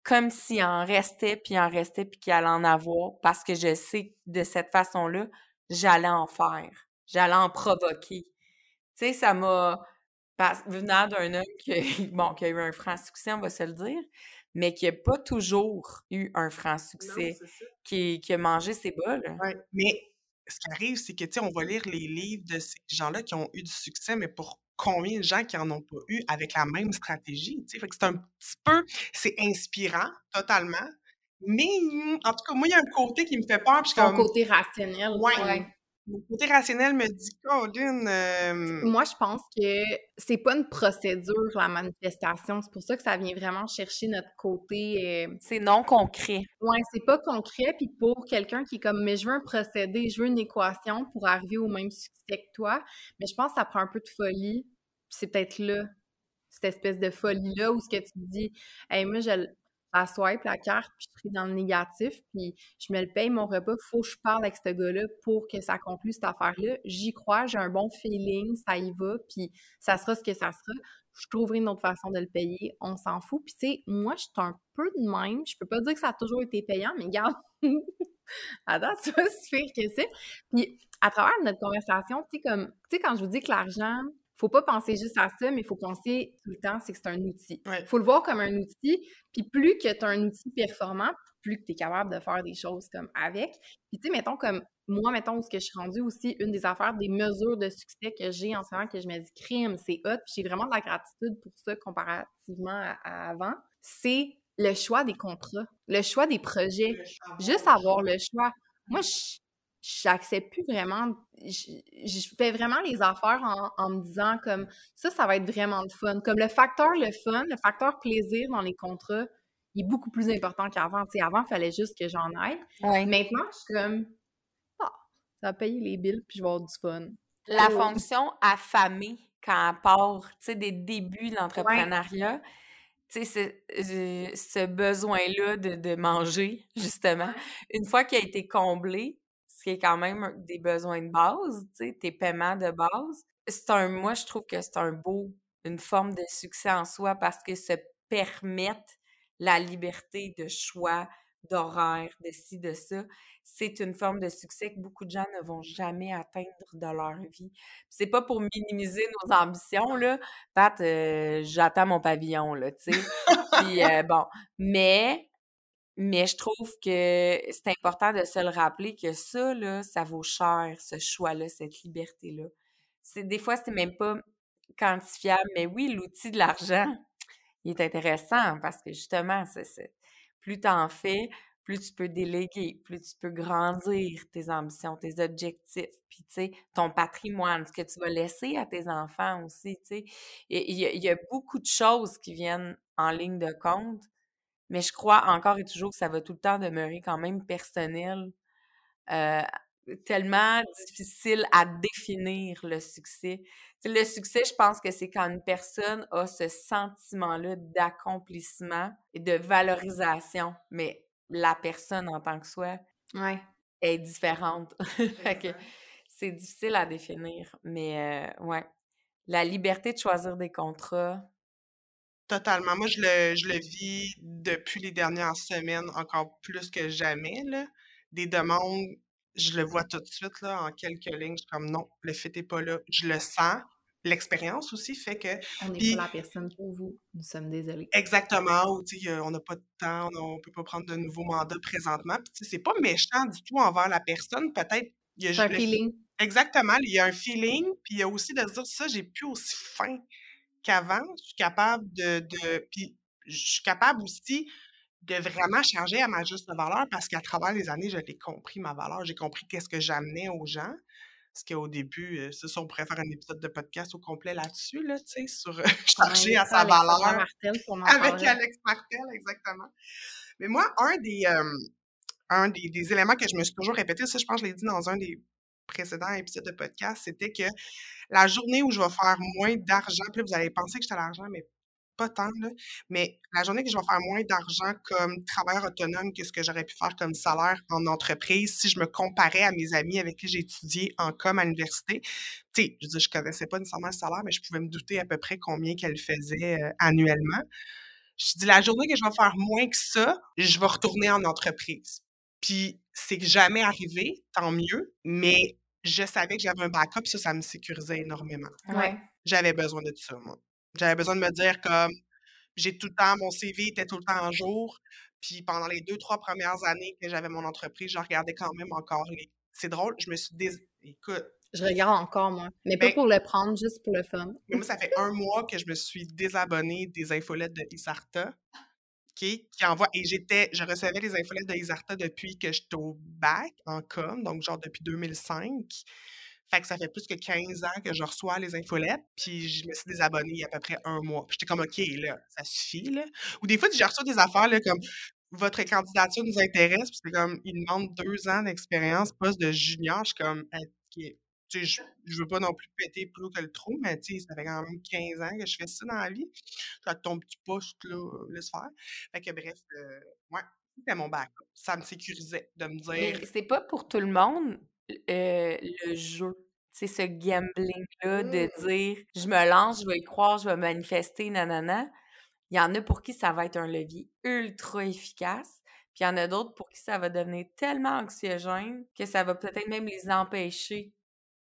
comme s'il en restait, puis il en restait, puis qu'il allait en avoir, parce que je sais que de cette façon-là, j'allais en faire. J'allais en provoquer. Tu sais, ça m'a... Venant d'un homme qui, bon, qui a eu un franc succès, on va se le dire, mais qui n'a pas toujours eu un franc succès, qui, qui, a mangé ses bols. Mais ce qui arrive, c'est que, tu sais, on va lire les livres de ces gens-là qui ont eu du succès, mais pour combien de gens qui en ont pas eu avec la même stratégie, tu sais? Fait que c'est un petit peu, c'est inspirant, totalement, mais en tout cas, moi, il y a un côté qui me fait peur, puis comme... côté rationnel. Ouais, mon côté rationnel me dit, Colin. Euh... Moi, je pense que c'est pas une procédure, la manifestation. C'est pour ça que ça vient vraiment chercher notre côté. Euh, c'est non concret. Ouais, c'est pas concret. Puis pour quelqu'un qui est comme, mais je veux un procédé, je veux une équation pour arriver au même succès que toi, mais je pense que ça prend un peu de folie. c'est peut-être là, cette espèce de folie-là, où ce que tu dis, hey, moi, je, à swipe la carte, puis je suis dans le négatif, puis je me le paye mon repas, faut que je parle avec ce gars-là pour que ça conclue cette affaire-là. J'y crois, j'ai un bon feeling, ça y va, puis ça sera ce que ça sera. Je trouverai une autre façon de le payer, on s'en fout. Puis tu sais, moi, je suis un peu de même. Je peux pas dire que ça a toujours été payant, mais regarde, attends, ça va suffire que c'est. Puis à travers notre conversation, tu sais, comme, tu sais, quand je vous dis que l'argent, faut pas penser juste à ça, mais il faut penser tout le temps, c'est que c'est un outil. Il faut le voir comme un outil, puis plus que tu as un outil performant, plus que tu es capable de faire des choses comme avec. Puis tu sais, mettons comme moi, mettons, où ce que je suis rendue aussi, une des affaires, des mesures de succès que j'ai en ce moment, que je me dis, crime, c'est hot, puis j'ai vraiment de la gratitude pour ça comparativement à, avant, c'est le choix des contrats, le choix des projets. Juste avoir le choix. Moi, je, j'accepte plus vraiment. Je, fais vraiment les affaires en, me disant comme ça, ça va être vraiment de fun. Comme le facteur le fun, le facteur plaisir dans les contrats, il est beaucoup plus important qu'avant. Tu avant, il fallait juste que j'en aille. Maintenant, je suis comme ah, ça va payer les billes puis je vais avoir du fun. La fonction affamée quand elle part, tu sais, des débuts de l'entrepreneuriat. Tu sais, ce, besoin-là de, de, manger, justement, une fois qu'il a été comblé, quand même des besoins de base, tes paiements de base. C'est un, moi, je trouve que c'est un beau, une forme de succès en soi parce que se permettre la liberté de choix, d'horaire, de ci, de ça, c'est une forme de succès que beaucoup de gens ne vont jamais atteindre dans leur vie. C'est pas pour minimiser nos ambitions, là. Pat, euh, j'attends mon pavillon, là, tu sais. Puis, euh, bon. Mais mais je trouve que c'est important de se le rappeler que ça, là, ça vaut cher, ce choix-là, cette liberté-là. C'est, des fois, c'est même pas quantifiable, mais oui, l'outil de l'argent, il est intéressant parce que justement, c'est, plus tu en fais, plus tu peux déléguer, plus tu peux grandir tes ambitions, tes objectifs, puis tu sais, ton patrimoine, ce que tu vas laisser à tes enfants aussi, tu sais. Il y, a beaucoup de choses qui viennent en ligne de compte mais je crois encore et toujours que ça va tout le temps demeurer quand même personnel. Euh, tellement difficile à définir le succès. le succès, je pense que c'est quand une personne a ce sentiment-là d'accomplissement et de valorisation, mais la personne en tant que soi est différente. c'est difficile à définir, mais euh, ouais. La liberté de choisir des contrats, Totalement. Moi, je le, je le vis depuis les dernières semaines encore plus que jamais. Là. Des demandes, je le vois tout de suite là, en quelques lignes. Je suis comme non, le fit n'est pas là. Je le sens. L'expérience aussi fait que. On n'est pas la personne pour vous. Nous sommes désolés. Exactement. Ou on n'a pas de temps, on ne peut pas prendre de nouveaux mandats présentement. Puis c'est pas méchant du tout envers la personne. Peut-être. Il y a un feeling. Exactement. Il y a un feeling. Puis il y a aussi de se dire ça, j'ai plus aussi faim qu'avant, je suis capable de, de puis je suis capable aussi de vraiment changer à ma juste valeur parce qu'à travers les années, j'ai compris ma valeur, j'ai compris qu'est-ce que j'amenais aux gens. Parce qu'au début, euh, c'est ça, on pourrait faire un épisode de podcast au complet là-dessus, là, tu sais, sur changer à sa valeur. avec Alex Martel, exactement. Mais moi, un des, euh, un des, des, éléments que je me suis toujours répété, ça, je pense que je l'ai dit dans un des précédents épisodes de podcast, c'était que la journée où je vais faire moins d'argent, puis vous allez penser que j'ai à l'argent, mais pas tant, là, mais la journée que je vais faire moins d'argent comme travailleur autonome que ce que j'aurais pu faire comme salaire en entreprise, si je me comparais à mes amis avec qui j'ai étudié en com à l'université, tu sais, je veux je connaissais pas nécessairement le salaire, mais je pouvais me douter à peu près combien qu'elle faisait euh, annuellement. Je dis, la journée que je vais faire moins que ça, je vais retourner en entreprise. Puis c'est jamais arrivé, tant mieux, mais je savais que j'avais un backup, ça, ça me sécurisait énormément. Ouais. J'avais besoin de ça, moi. J'avais besoin de me dire comme j'ai tout le temps, mon CV était tout le temps en jour. Puis pendant les deux, trois premières années que j'avais mon entreprise, je regardais quand même encore les. C'est drôle, je me suis dés... Écoute. Je regarde encore, moi. Mais pas Ben pour le prendre, juste pour le fun. Mais moi, ça fait un mois que je me suis désabonnée des infolettes de Isarta. Qui envoie. Et j'étais, je recevais les infolettes de Isarta depuis que j'étais au bac en com, donc genre depuis 2005. Fait que ça fait plus que 15 ans que je reçois les infolettes, puis je me suis désabonnée il y a à peu près un mois. J'étais comme, OK, là, ça suffit, là. Ou des fois, j'ai reçu des affaires, là, comme, votre candidature nous intéresse, puis c'est comme, ils demandent deux ans d'expérience, poste de junior. Je suis comme, OK. Tu sais, je, je veux pas non plus péter plus haut que le trou, mais tu sais, ça fait quand même 15 ans que je fais ça dans la vie. Fait que ton petit poste, là, laisse faire. Fait que bref, euh, ouais, c'était mon backup. Ça me sécurisait de me Mais dire, c'est pas pour tout le monde euh, le jeu. C'est ce gambling-là de Mmh. dire je me lance, je vais y croire, je vais manifester, nanana. Il y en a pour qui ça va être un levier ultra efficace. Puis il y en a d'autres pour qui ça va devenir tellement anxiogène que ça va peut-être même les empêcher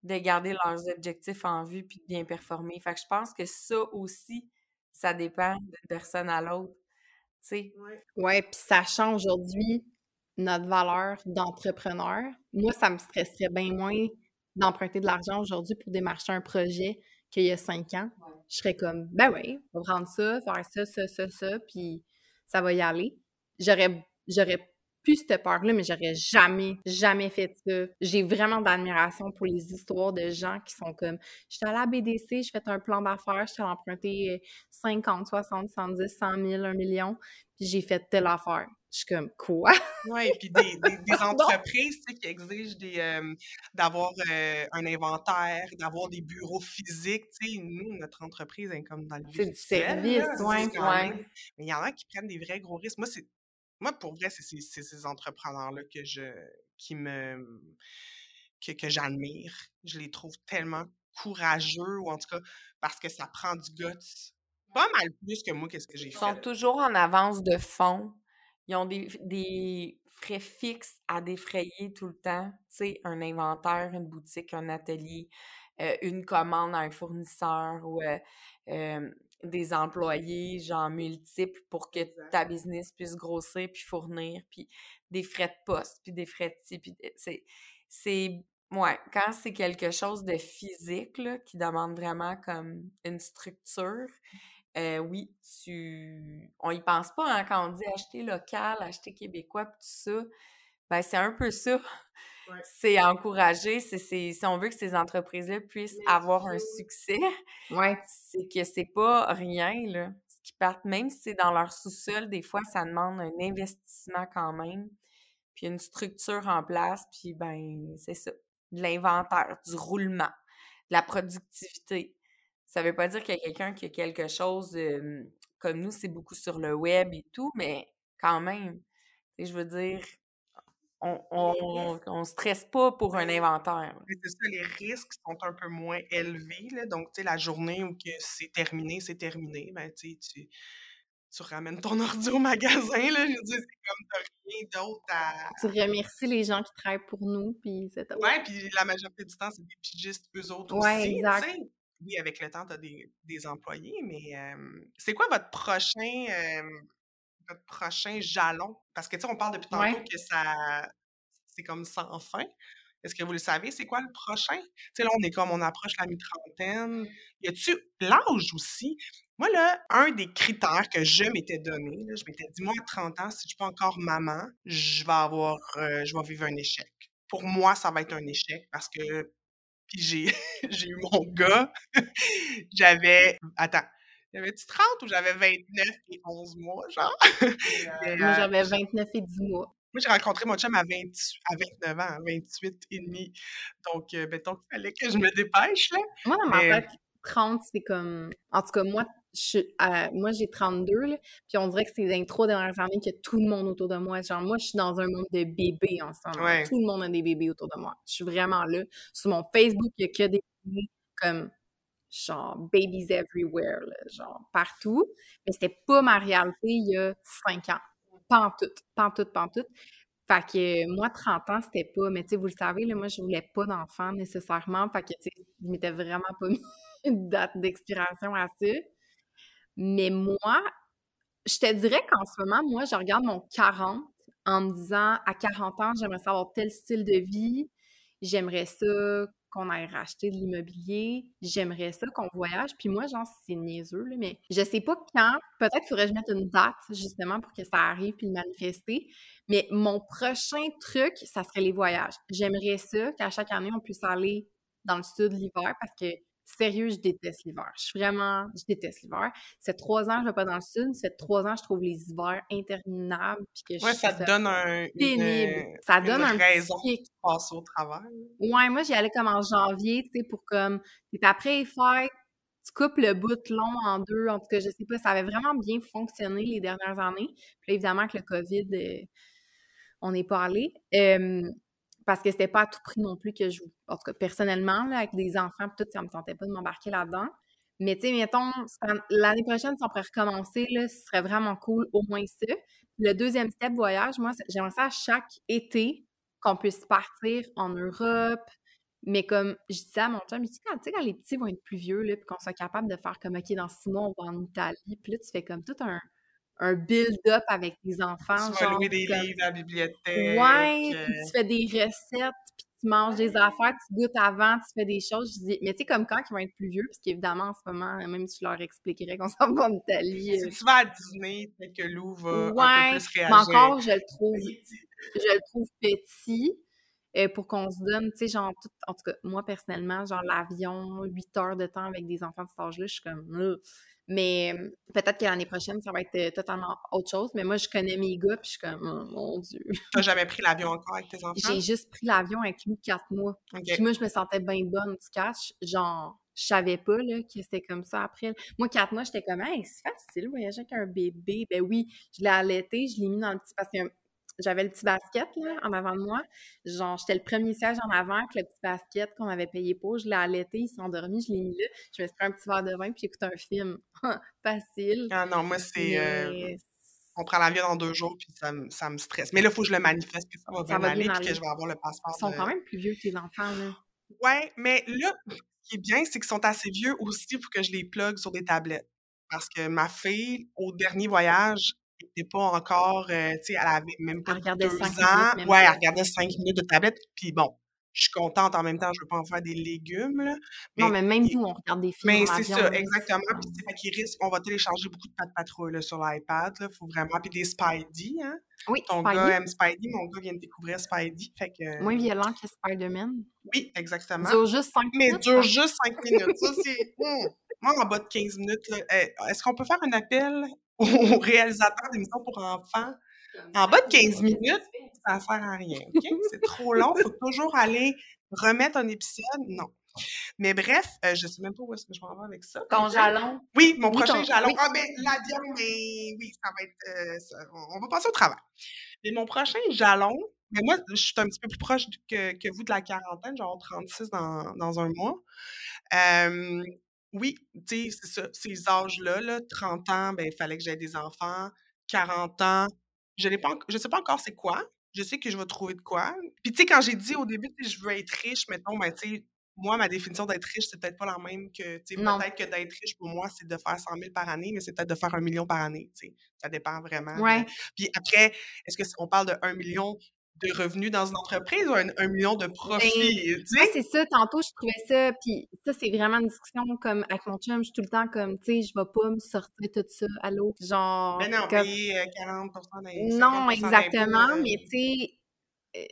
de garder leurs objectifs en vue puis de bien performer. Fait que je pense que ça aussi, ça dépend d'une personne à l'autre. Tu sais, Ouais, puis sachant aujourd'hui notre valeur d'entrepreneur, moi, ça me stresserait bien moins d'emprunter de l'argent aujourd'hui pour démarcher un projet qu'il y a cinq ans. Je serais comme, ben oui, on va prendre ça, faire ça, ça, ça, ça, puis ça va y aller. J'aurais, j'aurais plus cette peur-là, mais j'aurais jamais, jamais fait ça. J'ai vraiment d'admiration pour les histoires de gens qui sont comme, j'étais à la BDC, je fais un plan d'affaires, je t'ai emprunté 50, 60, 70, 100 000, 1 million, puis j'ai fait telle affaire. Je suis comme, quoi? Oui, puis des, des, des Pardon? entreprises tu sais, qui exigent des, euh, d'avoir euh, un inventaire, d'avoir des bureaux physiques. Tu sais, nous, notre entreprise est comme dans le C'est du service, sais, ouais, Mais il y en a qui prennent des vrais gros risques. Moi, c'est, moi pour vrai, c'est ces, entrepreneurs-là que je, qui me, que, que j'admire. Je les trouve tellement courageux, ou en tout cas, parce que ça prend du guts. Pas mal plus que moi, qu'est-ce que j'ai Ils sont fait. toujours en avance de fonds. Ils ont des, des frais fixes à défrayer tout le temps. Tu sais, un inventaire, une boutique, un atelier, euh, une commande à un fournisseur ou euh, euh, des employés, genre multiples, pour que ta business puisse grossir puis fournir, puis des frais de poste, puis des frais de ci, puis c'est... c'est Ouais, quand c'est quelque chose de physique, là, qui demande vraiment comme une structure, euh, oui, tu... on y pense pas hein, quand on dit acheter local, acheter québécois, pis tout ça. Ben, c'est un peu ça. Ouais. C'est encourager, c'est, si on veut que ces entreprises-là puissent avoir un succès, Ouais. c'est que c'est pas rien, là. Ce qui partent, même si c'est dans leur sous-sol, des fois, ça demande un investissement quand même, puis une structure en place, puis ben, c'est ça. De l'inventaire, du roulement, de la productivité. Ça veut pas dire qu'il y a quelqu'un qui a quelque chose, euh, comme nous, c'est beaucoup sur le web et tout, mais quand même, je veux dire, on, on, on stresse pas pour un inventaire. c'est ça, les risques sont un peu moins élevés. Là. Donc, tu sais, la journée où que c'est terminé, c'est terminé, ben, tu sais, tu, tu ramènes ton ordi au magasin, là. Je veux dire, c'est comme t'as rien d'autre à. Tu remercies les gens qui travaillent pour nous, puis c'est. Ouais, puis la majorité du temps, c'est des pigistes, eux autres Ouais, aussi, exact. tu sais. Oui, avec le temps, t'as des, des employés, mais euh, c'est quoi votre prochain, euh, votre prochain jalon? Parce que, tu sais, on parle depuis tantôt Ouais. que ça, c'est comme sans fin. Est-ce que vous le savez, c'est quoi le prochain? Tu sais, là, on est comme, on approche la mi-trentaine. Y a-tu l'âge aussi? Moi, là, un des critères que je m'étais donné, là, je m'étais dit, moi, à 30 ans, si je suis pas encore maman, je vais avoir, euh, je vais vivre un échec. Pour moi, ça va être un échec parce que, puis j'ai, j'ai eu mon gars, j'avais, attends, j'avais-tu 30 ou j'avais 29 et 11 mois, genre? Moi, euh, j'avais 29 et 10 mois. moi, j'ai rencontré mon chum à, 20 à 29 ans, à 28 et demi. Donc, euh, mettons qu'il fallait que je me dépêche, là. Moi, dans ma tête, 30, c'est comme. En tout cas, moi, je euh, moi j'ai 32, là, puis on dirait que c'est dans les trois dernières années qu'il y a tout le monde autour de moi. Genre, moi, je suis dans un monde de bébés en ce moment. Ouais. Tout le monde a des bébés autour de moi. Je suis vraiment là. Sur mon Facebook, il y a que des bébés. Comme, genre babies everywhere, genre partout. Mais c'était pas ma réalité il y a cinq ans. Pas en tout, pas en tout, pas en tout. Fait que moi, 30 ans, c'était pas, mais tu sais, vous le savez, là, moi, je voulais pas d'enfant nécessairement. Fait que, tu sais, je m'étais vraiment pas mis une date d'expiration à ça. Mais moi, je te dirais qu'en ce moment, moi, je regarde mon 40 en me disant, à 40 ans, j'aimerais savoir tel style de vie, j'aimerais ça qu'on aille racheter de l'immobilier, j'aimerais ça qu'on voyage. Puis moi, genre, c'est niaiseux, là, mais je sais pas quand. Peut-être qu'il faudrait que je mette une date, justement, pour que ça arrive puis le manifester. Mais mon prochain truc, ça serait les voyages. J'aimerais ça qu'à chaque année, on puisse aller dans le sud l'hiver parce que Sérieux, je déteste l'hiver. Je suis vraiment, je déteste l'hiver. Ça fait trois ans que je vais pas dans le sud. Ça fait trois ans que je trouve les hivers interminables. Puis que ouais, ça te donne un, pénible. ça donne un raison de passer au travail. Ouais, moi, j'y allais comme en janvier, tu sais, pour comme, t'es après les fêtes, tu coupes le bout long en deux. En tout cas, je sais pas, ça avait vraiment bien fonctionné les dernières années. Puis évidemment, avec le COVID, euh, on n'est pas allé. Euh, parce que c'était pas à tout prix non plus que je en tout cas personnellement là, avec des enfants tout ça me tentait pas de m'embarquer là-dedans. Mais tu sais mettons l'année prochaine si on pourrait recommencer là ce serait vraiment cool au moins ça. Le deuxième step voyage moi j'aimerais ça chaque été qu'on puisse partir en Europe. Mais comme je disais à mon chum, je dis quand, quand les petits vont être plus vieux, puis qu'on soit capable de faire comme, OK, dans six mois, on va en Italie, puis là, tu fais comme tout un, un build-up avec tes enfants. Tu vas louer des livres à la bibliothèque. Ouais, puis tu fais des recettes, puis tu manges des affaires, tu goûtes avant, tu fais des choses. Je dis, mais tu sais, comme quand ils vont être plus vieux, parce qu'évidemment, en ce moment, même si tu leur expliquerais qu'on s'en va en Italie. Si euh tu vas à Disney, peut-être que Lou va ouais, un peu plus réagir. mais encore, je le trouve, je le trouve petit. Euh, pour qu'on se donne, tu sais, genre, tout, en tout cas, moi, personnellement, genre, l'avion, 8 heures de temps avec des enfants de cet âge-là, je suis comme, mais peut-être que l'année prochaine, ça va être totalement autre chose. Mais moi, je connais mes gars, puis je suis comme, oh, mon Dieu. T'as jamais pris l'avion encore avec tes enfants? J'ai juste pris l'avion avec lui quatre mois. Puis moi, je me sentais bien bonne du cash. Genre, je savais pas là, que c'était comme ça après. Moi, quatre mois, j'étais comme, hey, c'est facile, voyager avec un bébé. Ben oui, je l'ai allaité, je l'ai mis dans le petit. Parce que j'avais le petit basket là, en avant de moi. Genre, j'étais le premier siège en avant avec le petit basket qu'on avait payé pour. Je l'ai allaité, il s'est endormi, je l'ai mis là. Je me suis pris un petit verre de vin puis j'écoute un film. Facile. Ah non, moi, c'est. Euh, on prend l'avion dans deux jours puis ça, ça, me stresse. Mais là, il faut que je le manifeste que ça va bien aller puis que je vais avoir le passeport. Ils sont quand même plus vieux que tes enfants, là. Ouais, mais là, ce qui est bien, c'est qu'ils sont assez vieux aussi pour que je les plug sur des tablettes. Parce que ma fille, au dernier voyage, n'était pas encore, euh, tu sais, elle avait même pas deux ans. ouais, elle regardait cinq minutes de tablette. Puis bon, je suis contente en même temps, je veux pas en faire des légumes. Là, non, mais même nous, on regarde des films. Mais c'est ça, exactement. Puis c'est qui risque, on va télécharger beaucoup de de patrouille sur l'iPad. Il faut vraiment. Puis des Spidey, hein. Oui, Ton gars aime Spidey, mon gars vient de découvrir Spidey. Fait que... Moins violent que Spider-Man. Oui, exactement. Dure juste cinq minutes. Mais dure juste cinq minutes. Ça, c'est. Hmm. Moi, en bas de 15 minutes, est-ce qu'on peut faire un appel aux réalisateurs d'émissions pour enfants. En bas de 15 minutes, ça ne sert à rien. C'est trop long. Il faut toujours aller remettre un épisode. Non. Mais bref, euh, je ne sais même pas où est-ce que je m'en vais avec ça. Ton jalon? Oui, mon prochain jalon. Ah, ben, l'avion, mais oui, ça va être. Euh, on va passer au travail. Mais mon prochain jalon, mais moi, je suis un petit peu plus proche que, que vous de la quarantaine, genre 36 dans, dans un mois. Euh, oui, tu sais, c'est ça, ces âges-là, là, 30 ans, ben, il fallait que j'aie des enfants. 40 ans, je ne pas, je sais pas encore c'est quoi. Je sais que je vais trouver de quoi. Puis, tu sais, quand j'ai dit au début que je veux être riche, mettons, ben, tu sais, moi, ma définition d'être riche, c'est peut-être pas la même que, tu sais, peut-être que d'être riche, pour moi, c'est de faire 100 000 par année, mais c'est peut-être de faire un million par année, tu sais. Ça dépend vraiment. Ouais. Puis après, est-ce que on parle de 1 million de revenus dans une entreprise ou un, million de ben, profits? Ah, c'est ça, tantôt, je trouvais ça, puis ça, c'est vraiment une discussion comme avec mon chum, je suis tout le temps comme, tu sais, je vais pas me sortir tout ça à l'autre, genre... Mais non, payer 40% euh, Non, exactement, mais tu sais... Euh,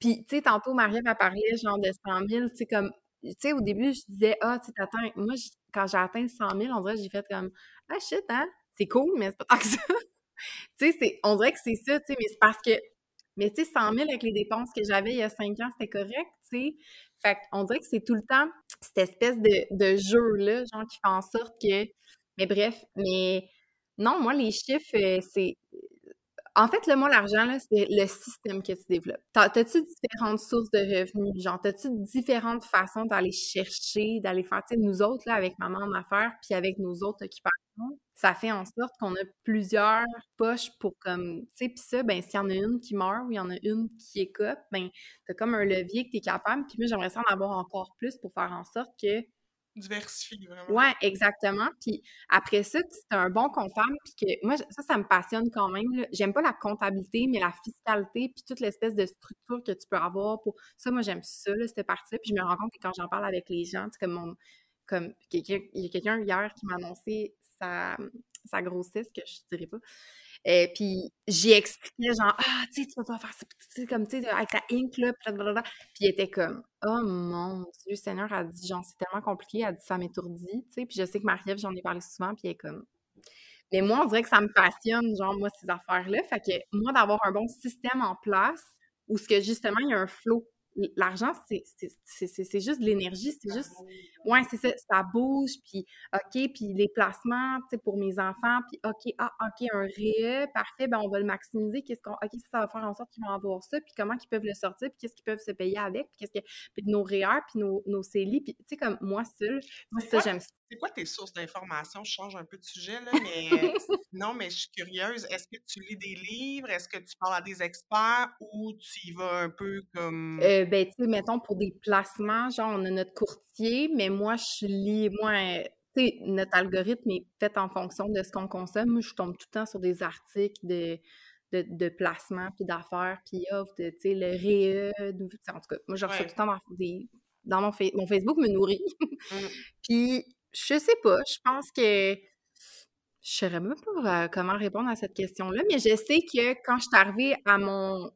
puis, tu sais, tantôt, Marie m'a parlé, genre, de 100 000, tu sais, comme... Tu sais, au début, je disais, ah, tu sais, t'attends... Moi, quand j'ai atteint 100 000, on dirait j'ai fait comme, ah, shit, hein? C'est cool, mais c'est pas tant que ça. tu sais, on dirait que c'est ça, tu sais, mais c'est parce que mais tu sais, 100 000 avec les dépenses que j'avais il y a 5 ans, c'était correct, tu sais. Fait qu'on dirait que c'est tout le temps cette espèce de, jeu-là, genre, qui fait en sorte que... Mais bref, mais non, moi, les chiffres, euh, c'est... En fait, le moi, l'argent, c'est le système que tu développes. T'as-tu différentes sources de revenus? Genre, t'as-tu différentes façons d'aller chercher, d'aller faire, tu sais, nous autres, là, avec maman en affaires, puis avec nos autres occupations, ça fait en sorte qu'on a plusieurs poches pour comme, tu sais, puis ça, ben, s'il y en a une qui meurt ou il y en a une qui écope, ben, t'as comme un levier que t'es capable, puis moi, j'aimerais ça en avoir encore plus pour faire en sorte que diversifier vraiment. Ouais, exactement. Puis après ça, c'est un bon comptable, puis que moi, ça, ça me passionne quand même. J'aime pas la comptabilité, mais la fiscalité, puis toute l'espèce de structure que tu peux avoir pour. Ça, moi, j'aime ça, là, cette partie-là. Puis je me rends compte que quand j'en parle avec les gens, c'est comme mon. Comme il y a quelqu'un hier qui m'a annoncé sa, sa grossesse, que je dirais pas. Et puis j'ai expliqué genre ah tu sais tu vas pas faire ça comme tu sais avec la ink là puis il était comme oh mon dieu Seigneur. A dit genre c'est tellement compliqué. Elle dit ça m'étourdit. Tu sais puis je sais que Marie-Ève j'en ai parlé souvent puis elle est comme mais moi on dirait que ça me passionne genre moi ces affaires là fait que moi d'avoir un bon système en place où ce que justement il y a un flow l'argent, c'est juste de l'énergie, c'est juste... Ouais, c'est ça, ça bouge, puis OK, puis les placements, tu sais, pour mes enfants, puis OK, ah, OK, un RE, parfait, ben on va le maximiser, qu'est-ce qu'on... OK, ça va faire en sorte qu'ils vont avoir ça, puis comment ils peuvent le sortir, puis qu'est-ce qu'ils peuvent se payer avec, puis qu'est-ce que... Puis nos REER, puis nos, nos CELI, puis tu sais, comme moi seul, moi ça, j'aime ça. C'est quoi tes sources d'informations? Je change un peu de sujet, là, mais non, mais je suis curieuse. Est-ce que tu lis des livres? Est-ce que tu parles à des experts ou tu y vas un peu comme... Euh, ben, tu sais, mettons, pour des placements, genre, on a notre courtier, mais moi, je lis, moi, tu sais, notre algorithme est fait en fonction de ce qu'on consomme. Moi, je tombe tout le temps sur des articles de, de, de placement, puis d'affaires, puis offre de, tu sais, le RE, en tout cas, moi, je reçois tout le temps dans, des, dans mon, mon Facebook me nourrit. Mmh. puis, je sais pas, je pense que je saurais même pas comment répondre à cette question-là, mais je sais que quand je suis arrivée à mon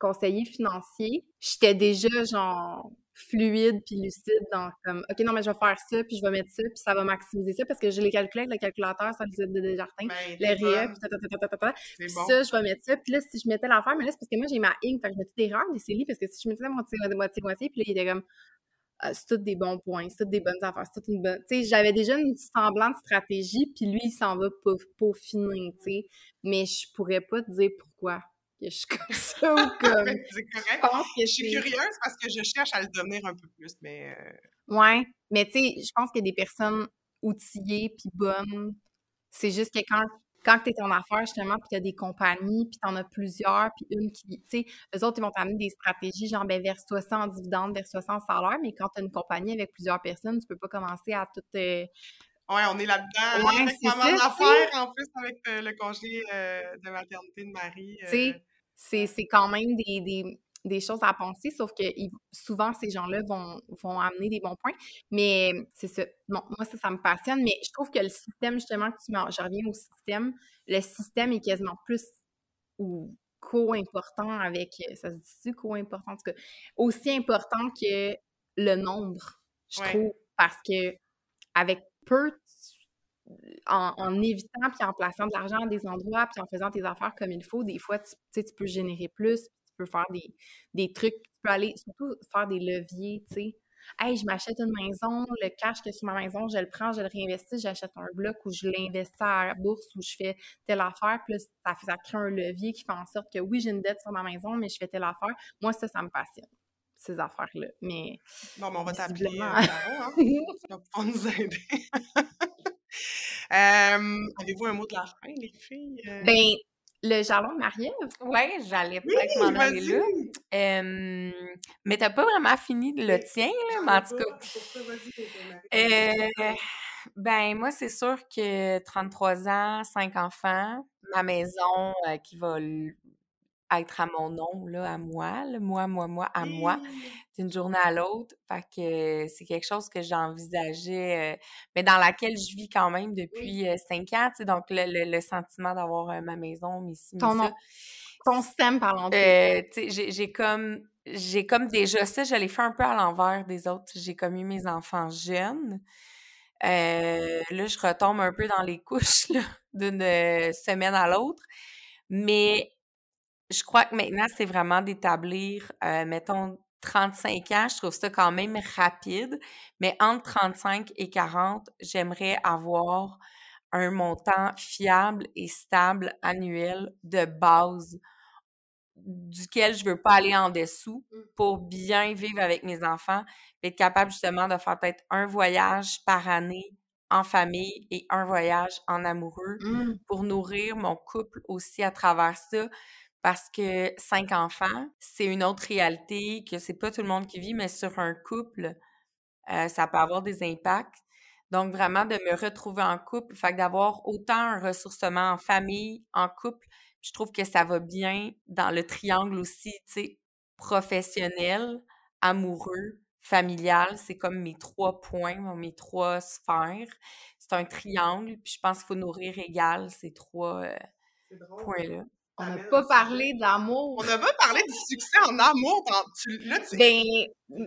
conseiller financier, j'étais déjà genre fluide puis lucide dans comme OK non mais je vais faire ça puis je vais mettre ça puis ça va maximiser ça parce que je l'ai calculé avec le calculateur ça le de Desjardins ben, le RIA puis puis ça je vais mettre ça puis là si je mettais l'affaire mais là c'est parce que moi j'ai ma ink fait que je mettais des erreurs des CELI parce que si je mettais la moitié moitié moitié puis là il était comme ah, c'est tous des bons points, c'est toutes des bonnes affaires, c'est toute une bonne... Tu sais, j'avais déjà une semblante stratégie, puis lui, il s'en va peaufiner, tu sais. Mais je pourrais pas te dire pourquoi que je suis comme ça ou comme... c'est correct. Je, suis curieuse parce que je cherche à le devenir un peu plus, mais... Euh, ouais, mais tu sais, je pense qu'il y a des personnes outillées puis bonnes. C'est juste que quand quand tu es en affaires, justement, puis tu as des compagnies, puis tu en as plusieurs, puis une qui, tu sais, eux autres, ils vont t'amener des stratégies, genre, ben, verse-toi ça en dividende, verse-toi ça en salaire, mais quand tu as une compagnie avec plusieurs personnes, tu peux pas commencer à tout. Euh... Ouais, on est là-dedans. Ouais, avec maman d'affaires, en plus, avec euh, le congé euh, de maternité de Marie. Tu sais, c'est quand même des, des des choses à penser, sauf que souvent, ces gens-là vont, vont amener des bons points. Mais c'est ça. Bon, moi, ça, ça me passionne, mais je trouve que le système, justement, que tu je reviens au système, le système est quasiment plus ou co-important avec, ça se dit co-important, en tout cas, aussi important que le nombre, je trouve, parce que avec peu, en, en, évitant puis en plaçant de l'argent à des endroits puis en faisant tes affaires comme il faut, des fois, tu, tu peux générer plus, faire des, des trucs, tu peux aller surtout faire des leviers, tu sais. Hey, je m'achète une maison, le cash que sur ma maison, je le prends, je le réinvestis, j'achète un bloc ou je l'investis à la bourse ou je fais telle affaire, puis ça, fait, ça crée un levier qui fait en sorte que oui, j'ai une dette sur ma maison, mais je fais telle affaire. Moi, ça, ça me passionne, ces affaires-là. Mais. Bon, mais on va t'appeler. Euh, hein? tu vas pouvoir nous aider. euh, Avez-vous un mot de la fin, les filles? Euh? Ben, le jalon de Marie-Ève? Oui, j'allais peut-être m'en aller là. Euh, mais t'as pas vraiment fini le tien, là, mais en tout cas. Euh, ben, moi, c'est sûr que 33 ans, 5 enfants, ma maison euh, qui va être à mon nom, là, à moi, moi, moi, moi, à moi, d'une journée à l'autre. Fait que c'est quelque chose que j'envisageais, mais dans laquelle je vis quand même depuis cinq ans, tu sais, donc le, le, sentiment d'avoir ma maison, ici, ton, ça. ton système, parlons euh, tu sais, j'ai comme j'ai comme déjà ça, je l'ai fait un peu à l'envers des autres. J'ai comme eu mes enfants jeunes. là, je retombe un peu dans les couches d'une semaine à l'autre. Mais je crois que maintenant, c'est vraiment d'établir, euh, mettons, 35 ans, je trouve ça quand même rapide, mais entre 35 et 40, j'aimerais avoir un montant fiable et stable annuel de base duquel je veux pas aller en dessous Mmh. pour bien vivre avec mes enfants, être capable justement de faire peut-être un voyage par année en famille et un voyage en amoureux Mmh. pour nourrir mon couple aussi à travers ça. Parce que cinq enfants, c'est une autre réalité que c'est pas tout le monde qui vit, mais sur un couple, euh, ça peut avoir des impacts. Donc, vraiment, de me retrouver en couple, fait d'avoir autant un ressourcement en famille, en couple, je trouve que ça va bien dans le triangle aussi, tu sais, professionnel, amoureux, familial. C'est comme mes trois points, mes trois sphères. C'est un triangle, puis je pense qu'il faut nourrir égal ces trois euh, points-là. On n'a pas parlé d'amour. On n'a pas parlé du succès en amour. tu- là, tu- Ben,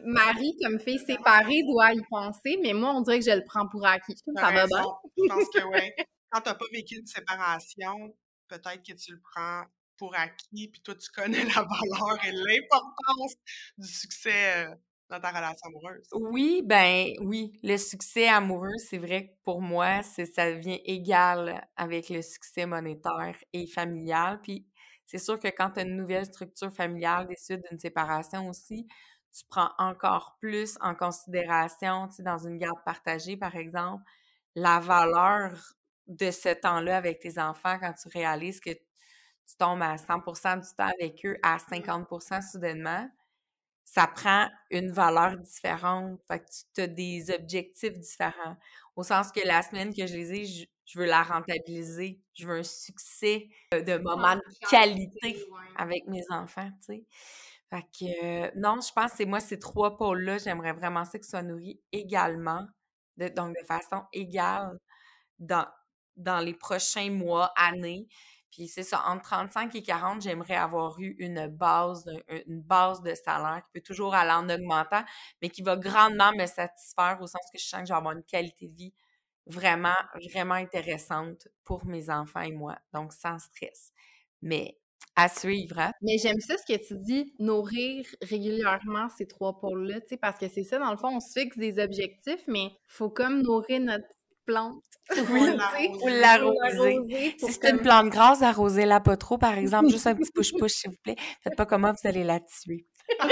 Marie, comme fille séparée, doit y penser, mais moi, on dirait que je le prends pour acquis. Ça va bien. Je pense que oui. Quand tu n'as pas vécu une séparation, peut-être que tu le prends pour acquis, puis toi, tu connais la valeur et l'importance du succès euh, dans ta relation amoureuse? Oui, ben oui, le succès amoureux, c'est vrai que pour moi, c'est ça devient égal avec le succès monétaire et familial. Puis c'est sûr que quand tu as une nouvelle structure familiale des suites d'une séparation aussi, tu prends encore plus en considération, tu sais, dans une garde partagée, par exemple, la valeur de ce temps-là avec tes enfants quand tu réalises que tu tombes à 100% du temps avec eux à 50% soudainement ça prend une valeur différente. Fait que tu as des objectifs différents. Au sens que la semaine que je les ai, je, je veux la rentabiliser. Je veux un succès euh, de moments de qualité avec mes enfants, tu sais. Fait que, euh, non, je pense que c'est moi, ces trois pôles-là, j'aimerais vraiment ça qu'ils soient nourris également, de, donc de façon égale dans, dans les prochains mois, années. Puis c'est ça, entre 35 et 40, j'aimerais avoir eu une base, un- une base de salaire qui peut toujours aller en augmentant, mais qui va grandement me satisfaire au sens que je sens que je vais avoir une qualité de vie vraiment, vraiment intéressante pour mes enfants et moi. Donc, sans stress. Mais à suivre, hein? Mais j'aime ça ce que tu dis, nourrir régulièrement ces trois pôles-là, parce que c'est ça, dans le fond, on se fixe des objectifs, mais faut comme nourrir notre plante. Oui, l'arroser. Faut l'arroser. Si c'est une plante grasse, arrosez-la pas trop, par exemple, juste un petit push-push, s'il vous plaît. Faites pas comment vous allez la tuer.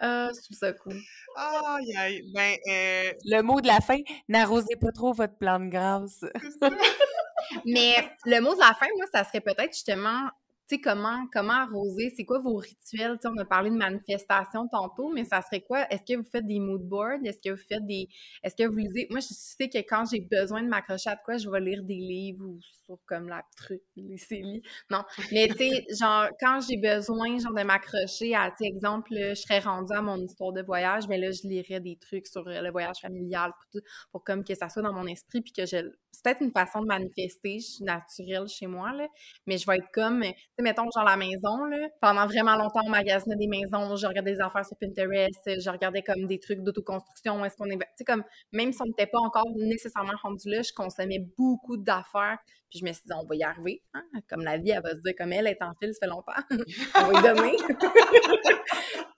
Ah, je trouve ça cool. Aïe, aïe. Ben, euh, Le mot de la fin, n'arrosez pas trop votre plante grasse. Mais le mot de la fin, moi, ça serait peut-être justement, sais, comment, comment arroser, c'est quoi vos rituels? Tu sais, on a parlé de manifestation tantôt, mais ça serait quoi? Est-ce que vous faites des mood boards? Est-ce que vous faites des. Est-ce que vous lisez? Moi, je sais que quand j'ai besoin de m'accrocher à quoi, je vais lire des livres ou sur comme la truc, les séries. Non. Mais tu sais, genre, quand j'ai besoin, genre, de m'accrocher à, tu exemple, je serais rendue à mon histoire de voyage, mais là, je lirais des trucs sur euh, le voyage familial pour, pour comme que ça soit dans mon esprit, puis que je. C'est peut-être une façon de manifester, je suis naturelle chez moi, là, mais je vais être comme, tu sais, mettons, genre la maison, là, pendant vraiment longtemps, on magasinait des maisons, je regardais des affaires sur Pinterest, je regardais comme des trucs d'autoconstruction, est-ce qu'on est, tu sais, comme, même si on n'était pas encore nécessairement rendu là, je consommais beaucoup d'affaires, puis je me suis dit, on va y arriver, hein? comme la vie, elle va se dire, comme elle est en fil, ça fait longtemps, on va y donner. tu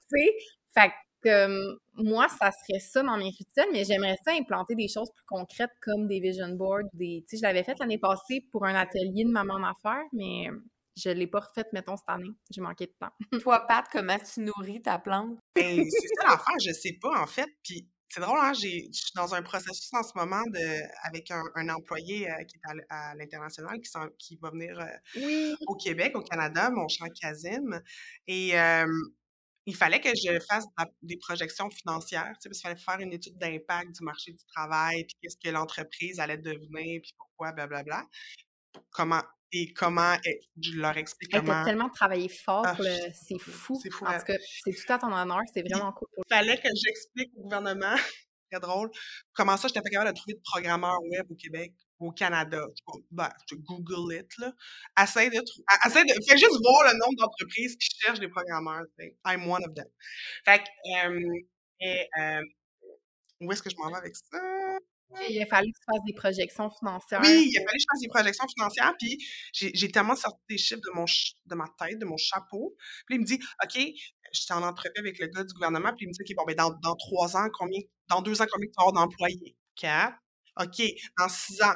sais, fait que moi, ça serait ça dans mes rituels, mais j'aimerais ça implanter des choses plus concrètes comme des vision boards. Des, tu sais, je l'avais fait l'année passée pour un atelier de maman en affaires, mais je ne l'ai pas refait, mettons, cette année. J'ai manqué de temps. Toi, Pat, comment tu nourris ta plante? Ben, c'est ça l'affaire, je sais pas, en fait. Puis c'est drôle, hein, j'ai, je suis dans un processus en ce moment de, avec un, un employé euh, qui est à, à l'international, qui, s'en- qui va venir euh, Oui. au Québec, au Canada, mon cher Kazim. Et euh, il fallait que je fasse des projections financières, tu sais, parce qu'il fallait faire une étude d'impact du marché du travail, puis qu'est-ce que l'entreprise allait devenir, puis pourquoi, blablabla. Comment, et comment, je leur explique Elle comment. tellement travaillé fort, Ah, je- c'est fou. c'est fou, En tout cas, c'est tout à ton honneur, c'est vraiment cool. Il fallait que j'explique au gouvernement, très drôle, comment ça, j'étais pas capable de trouver de programmeur web au Québec, au Canada. Ben, Google it, là. Essaye de, essaye de, fais juste voir le nombre d'entreprises qui cherchent des programmeurs. I'm one of them. Fait que, euh, et, euh, où est-ce que je m'en vais avec ça? Il a fallu que tu fasses des projections financières. Oui, il a fallu que je fasse des projections financières, puis j'ai tellement sorti des chiffres de, mon de ma tête, de mon chapeau. Puis il me dit, OK, j'étais en entrevue avec le gars du gouvernement, puis il me dit, OK, bon, ben dans, dans trois ans, combien, dans deux ans, combien tu vas avoir d'employés? Quatre. OK, dans six ans,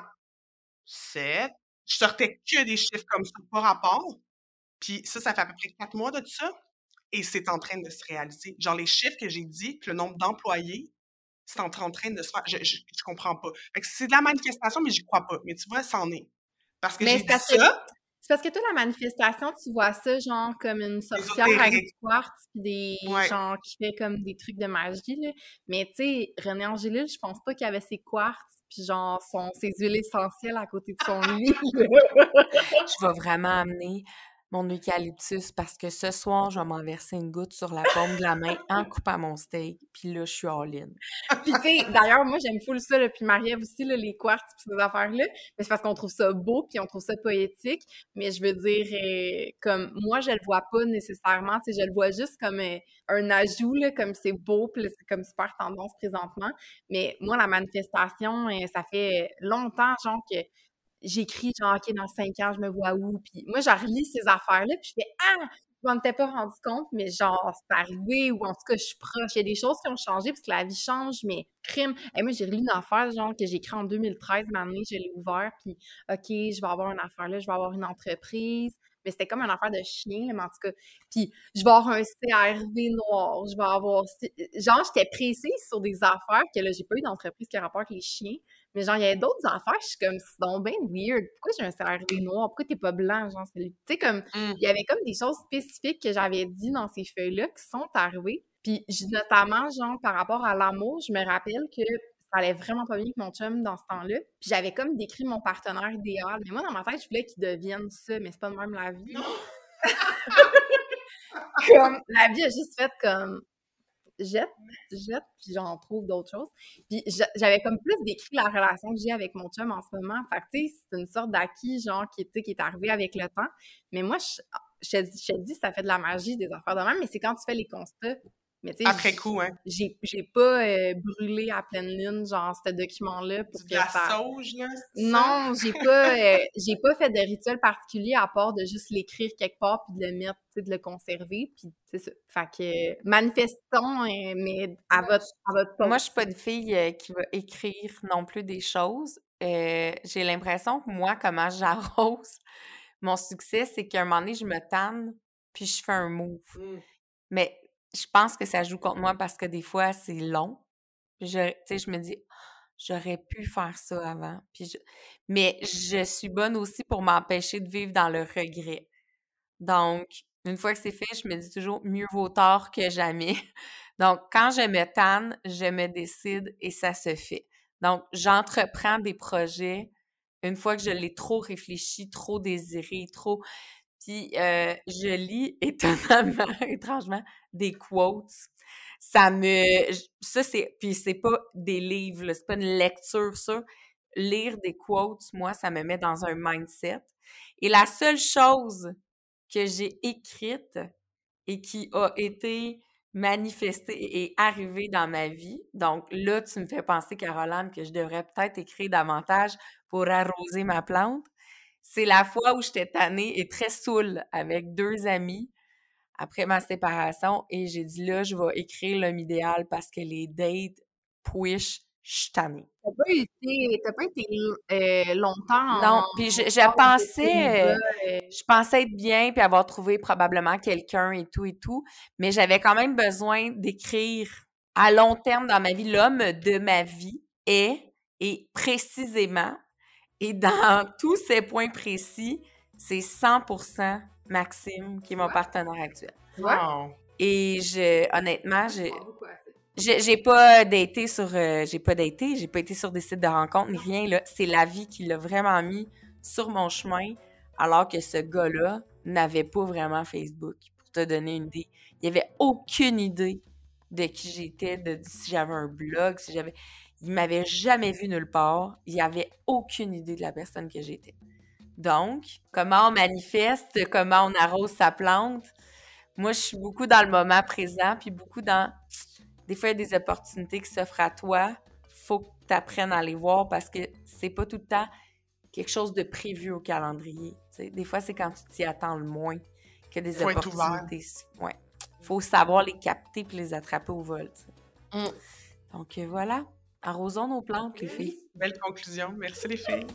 7. Je sortais que des chiffres comme ça, pas rapport. Puis ça, ça fait à peu près quatre mois de ça. Et c'est en train de se réaliser. Genre, les chiffres que j'ai dit, que le nombre d'employés, c'est en train de se faire. Je, je, comprends pas. c'est de la manifestation, mais j'y crois pas. Mais tu vois, c'en est. Parce que j'ai dit ça. C'est parce que toi, la manifestation, tu vois ça genre comme une sorcière avec du quartz, des gens qui fait comme des trucs de magie, là. Mais tu sais, René Angélil, je pense pas qu'il avait ses quartz, puis genre son, ses huiles essentielles à côté de son lit. je vais vraiment amener mon eucalyptus parce que ce soir, je vais m'en verser une goutte sur la paume de la main en coupant mon steak. Puis là, je suis all-in. puis tu sais, d'ailleurs, moi, j'aime full ça. Là, puis Marie-Ève aussi, là, les quartz puis ces affaires-là. Mais c'est parce qu'on trouve ça beau puis on trouve ça poétique. Mais je veux dire, euh, comme moi, je le vois pas nécessairement. Tu sais, je le vois juste comme euh, un ajout, là, comme c'est beau puis c'est comme super tendance présentement. Mais moi, la manifestation, euh, ça fait longtemps, genre, que j'écris genre, OK, dans cinq ans, je me vois où? Puis moi, je relis ces affaires-là, puis je fais Ah! Je m'en étais pas rendu compte, mais genre, c'est arrivé, ou en tout cas, je suis proche. Il y a des choses qui ont changé, parce que la vie change, mais crime. Et moi, j'ai relu une affaire, genre, que j'ai écrit en 2013, année, je l'ai ouvert, puis OK, je vais avoir une affaire là, je vais avoir une entreprise. Mais c'était comme une affaire de chien, mais en tout cas. Puis, je vais avoir un CRV noir, je vais avoir. Genre, j'étais précise sur des affaires que là, j'ai pas eu d'entreprise qui rapporte les chiens. Mais genre, il y a d'autres affaires, je suis comme, c'est donc bien weird. Pourquoi j'ai un CRV noir? Pourquoi t'es pas blanc? Genre, tu sais, comme, mmh. il y avait comme des choses spécifiques que j'avais dit dans ces feuilles-là qui sont arrivées. Puis, notamment, genre, par rapport à l'amour, je me rappelle que allait vraiment pas bien avec mon chum dans ce temps-là. Puis, j'avais comme décrit mon partenaire idéal. Mais moi, dans ma tête, je voulais qu'il devienne ça, mais c'est pas de même la vie. comme, la vie a juste fait comme, jette, jette, puis j'en trouve d'autres choses. Puis j'avais comme plus décrit la relation que j'ai avec mon chum en ce moment. Fait que, tu sais, c'est une sorte d'acquis, genre, qui, qui est arrivé avec le temps. Mais moi, je, je, je te dis, ça fait de la magie, des affaires de même, mais c'est quand tu fais les constats après coup, hein? J'ai, pas euh, brûlé à pleine lune, genre, ce document-là pour que ça... sauge, là? Non, j'ai pas, euh, j'ai pas fait de rituel particulier à part de juste l'écrire quelque part puis de le mettre, de le conserver, puis c'est ça. Fait que manifestons, euh, mais à votre, à votre Moi, je suis pas une fille qui va écrire non plus des choses. j'ai l'impression que moi, comment j'arrose mon succès, c'est qu'à un moment donné, je me tanne puis je fais un move. Mmh. Mais je pense que ça joue contre moi parce que des fois, c'est long. Je, je me dis, j'aurais pu faire ça avant. Puis Mais je suis bonne aussi pour m'empêcher de vivre dans le regret. Donc, une fois que c'est fait, je me dis toujours mieux vaut tard que jamais. Donc, quand je me tanne, je me décide et ça se fait. Donc, j'entreprends des projets une fois que je l'ai trop réfléchi, trop désiré, trop. Puis euh, je lis étonnamment, étrangement, des quotes. Ça me. Ça, c'est. Puis c'est pas des livres, c'est pas une lecture, ça. Lire des quotes, moi, ça me met dans un mindset. Et la seule chose que j'ai écrite et qui a été manifestée et arrivée dans ma vie. Donc là, tu me fais penser, Caroline, que je devrais peut-être écrire davantage pour arroser ma plante. C'est la fois où j'étais tannée et très saoule avec deux amis après ma séparation et j'ai dit là, je vais écrire l'homme idéal parce que les dates, push, je suis tannée. T'as pas été, pas été euh, longtemps. Non, puis je, je pensais, euh, je pensais être bien puis avoir trouvé probablement quelqu'un et tout et tout, mais j'avais quand même besoin d'écrire à long terme dans ma vie l'homme de ma vie est et précisément et dans tous ces points précis, c'est 100% Maxime qui est mon partenaire actuel. Wow. Et je, honnêtement, je, j'ai pas daté sur, euh, j'ai pas daté, j'ai pas été sur des sites de rencontres ni rien là. C'est la vie qui l'a vraiment mis sur mon chemin, alors que ce gars-là n'avait pas vraiment Facebook. Pour te donner une idée, il avait aucune idée de qui j'étais, de si j'avais un blog, si j'avais. Il m'avait jamais vu nulle part. Il avait aucune idée de la personne que j'étais. Donc, comment on manifeste, comment on arrose sa plante? Moi, je suis beaucoup dans le moment présent, puis beaucoup dans. Des fois, il y a des opportunités qui s'offrent à toi. Faut que tu apprennes à les voir parce que c'est pas tout le temps quelque chose de prévu au calendrier. Des fois, c'est quand tu t'y attends le moins que des opportunités. Ouais. Faut savoir les capter puis les attraper au vol. Mm. Donc, euh, voilà. Arrosons nos plantes, les filles. Belle conclusion. Merci les filles.